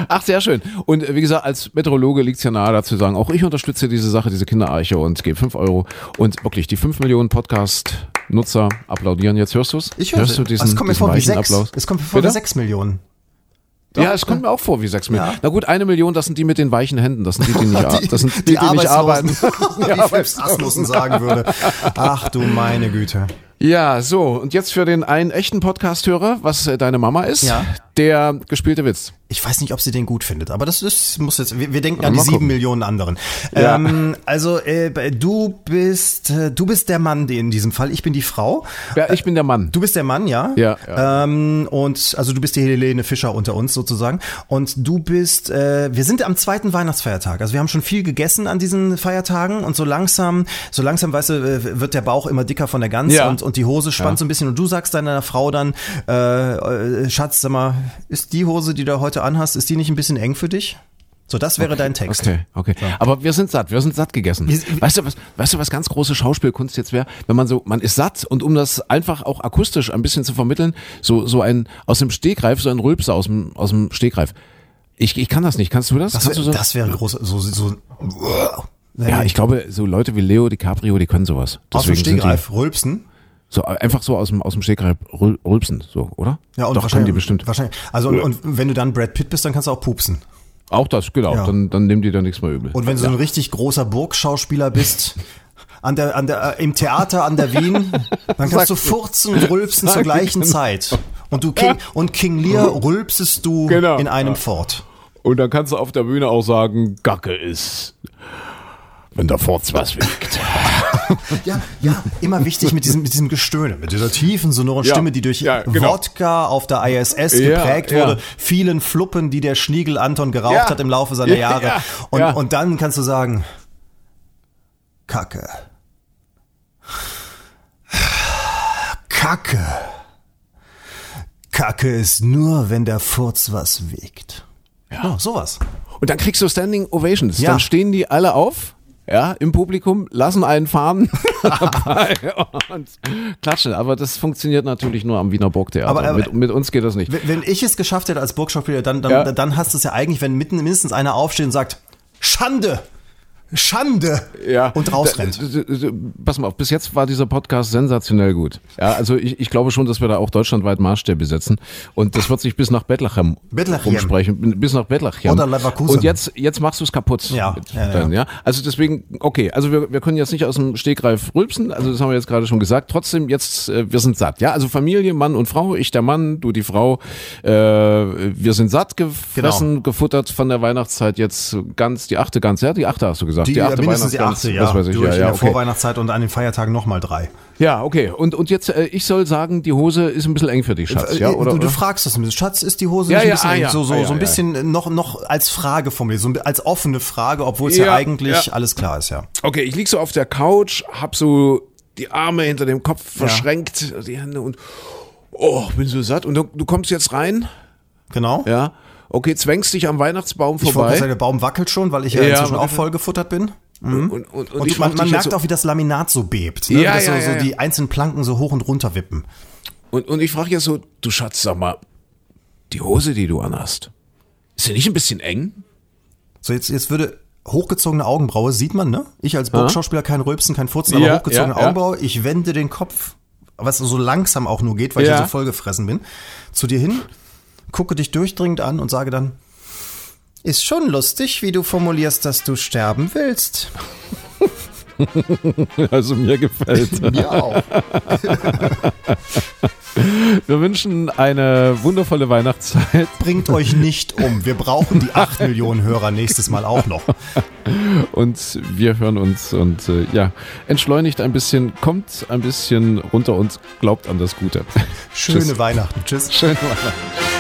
Ach, sehr schön. Und äh, wie gesagt, als Meteorologe liegt es ja nahe dazu zu sagen, auch ich unterstütze diese Sache, diese Kinderarche und gebe 5 Euro. Und wirklich, die 5 Millionen Podcast-Nutzer applaudieren jetzt. Hörst du es? Ich höre Hörst du diesen, es kommt mir vor wie weichen sechs. Applaus? Es kommt mir vor wie Bitte? sechs Millionen. ja, es kommt mir auch vor wie 6 Millionen. Ja. Na gut, eine Million, das sind die mit den weichen Händen. Das sind die, die nicht, ar- das sind die, die, nicht arbeiten. Arbeitslosen. wie Philips Asmussen sagen würde. Ach du meine Güte. Ja, so. Und jetzt für den einen echten Podcast-Hörer, was äh, deine Mama ist, Ja. der gespielte Witz. Ich weiß nicht, ob sie den gut findet, aber das ist, muss jetzt, wir, wir denken Ja, an die sieben. Millionen anderen. Ja. Ähm, also, äh, du bist, äh, du bist der Mann in diesem Fall. Ich bin die Frau. Ja, ich bin der Mann. Du bist der Mann, ja? Ja, ja. Ähm, und also du bist die Helene Fischer unter uns sozusagen. Und du bist, äh, wir sind am zweiten Weihnachtsfeiertag. Also wir haben schon viel gegessen an diesen Feiertagen und so langsam, so langsam, weißt du, äh, wird der Bauch immer dicker von der Gans Ja. und, und die Hose spannt Ja. so ein bisschen. Und du sagst deiner Frau dann, äh, äh, Schatz, sag mal, ist die Hose, die du heute anhast, ist die nicht ein bisschen eng für dich? So, das wäre dein Text. Okay, okay. Aber wir sind satt, wir sind satt gegessen. Wir- weißt du, was, weißt du, was ganz große Schauspielkunst jetzt wäre? Wenn man so, man ist satt und um das einfach auch akustisch ein bisschen zu vermitteln, so, so ein, aus dem Stegreif, so ein Rülpser aus dem, aus dem Stegreif. Ich, ich kann das nicht. Kannst du das? Das, wär, du so? das wäre groß, so, so, ja, ich glaube, so Leute wie Leo DiCaprio, die können sowas. aus dem Deswegen Stegreif rülpsen. So einfach so aus dem, aus dem Stegreif rül- rülpsen, so, oder? Ja, und Doch, wahrscheinlich, die bestimmt. Wahrscheinlich. Also, und, und wenn du dann Brad Pitt bist, dann kannst du auch pupsen. Auch das, genau. Ja. Dann, dann nehmen die da nichts mehr übel. Und wenn du so ein richtig großer Burgschauspieler bist, an der, an der, äh, im Theater an der Wien, dann kannst du furzen und rülpsen zur gleichen Zeit. Und du King, und King Lear rülpsest du Genau. in einem fort. Und dann kannst du auf der Bühne auch sagen, Gacke ist, wenn der Forts was wiegt. Ja, ja, immer wichtig mit diesem, mit diesem Gestöhne, mit dieser tiefen, sonoren Ja, Stimme, die durch ja, genau. Wodka auf der ISS geprägt ja. wurde, vielen Fluppen, die der Schniegel Anton geraucht Ja. hat im Laufe seiner Ja, Jahre. ja, Und, ja. und dann kannst du sagen, Kacke. Kacke. Kacke ist nur, wenn der Furz was wiegt. Ja, sowas. Und dann kriegst du Standing Ovations. Ja. Dann stehen die alle auf, ja, im Publikum, lassen einen fahren und klatschen. Aber das funktioniert natürlich nur am Wiener Burgtheater. Aber- aber- mit, mit uns geht das nicht. Wenn- ich es geschafft hätte als Burgschauspieler, dann, dann, Ja. dann hast du es ja eigentlich, wenn mitten mindestens einer aufsteht und sagt, Schande! Schande! Ja. Und rausrennt. Pass mal auf, bis jetzt war dieser Podcast sensationell gut. Ja, also ich, ich glaube schon, dass wir da auch deutschlandweit Maßstäbe setzen. Und das wird sich bis nach Bethlehem, Bethlehem. umsprechen. Bis nach Bethlehem. Oder Leverkusen. Und jetzt, jetzt machst du es kaputt. Ja, ja, ja. deinen, ja. Also deswegen, okay, also wir, wir können jetzt nicht aus dem Stegreif rülpsen, also das haben wir jetzt gerade schon gesagt. Trotzdem, jetzt, äh, wir sind satt. Ja, also Familie, Mann und Frau, ich der Mann, du die Frau. Äh, wir sind satt gefressen, Genau. gefuttert von der Weihnachtszeit jetzt ganz, die achte ganz, ja, die achte hast du gesagt. Die, achte mindestens die achte, ja. Das weiß ich, Durch ja, in ja, der okay. Vorweihnachtszeit und an den Feiertagen nochmal drei. Ja, okay. Und, und jetzt, äh, ich soll sagen, die Hose ist ein bisschen eng für dich, Schatz, ja? Äh, Oder, du, du fragst das ein bisschen. Schatz, ist die Hose Ja, nicht ein ja, bisschen ah, eng? ja. so, so, Ah, so ein bisschen noch, noch als Frage formuliert, so ein, als offene Frage, obwohl es ja, eigentlich alles klar ist, ja. Okay, ich lieg so auf der Couch, hab so die Arme hinter dem Kopf verschränkt, die Hände und oh, bin so satt. Und du, du kommst jetzt rein, Genau. ja? Okay, zwängst dich am Weihnachtsbaum Ich wollte vorbei. gerade sagen, der Baum wackelt schon, weil ich ja, Ja, inzwischen auch voll gefuttert bin. und, und, und, Und ich man, man merkt so, auch, wie das Laminat so bebt. Ne? Ja, ja, so, ja, so die einzelnen Planken so hoch und runter wippen. und, und ich frage jetzt so, du Schatz, sag mal, die Hose, die du anhast, ist sie nicht ein bisschen eng? So, jetzt, jetzt würde hochgezogene Augenbraue, sieht man, ne? Ich als Burgschauspieler kein Rülpsen, kein Furzen, aber hochgezogene. Augenbraue. Ich wende den Kopf, was so langsam auch nur geht, weil ich Ja. ja so vollgefressen bin, zu dir hin, gucke dich durchdringend an und sage dann, ist schon lustig, wie du formulierst, dass du sterben willst. Also mir gefällt. Mir auch. Wir wünschen eine wundervolle Weihnachtszeit. Bringt euch nicht um. Wir brauchen die 8 Millionen Hörer nächstes Mal auch noch. und wir hören uns und äh, ja, entschleunigt ein bisschen, kommt ein bisschen runter und glaubt an das Gute. Schöne Tschüss. Weihnachten. Tschüss. Schöne Weihnachten.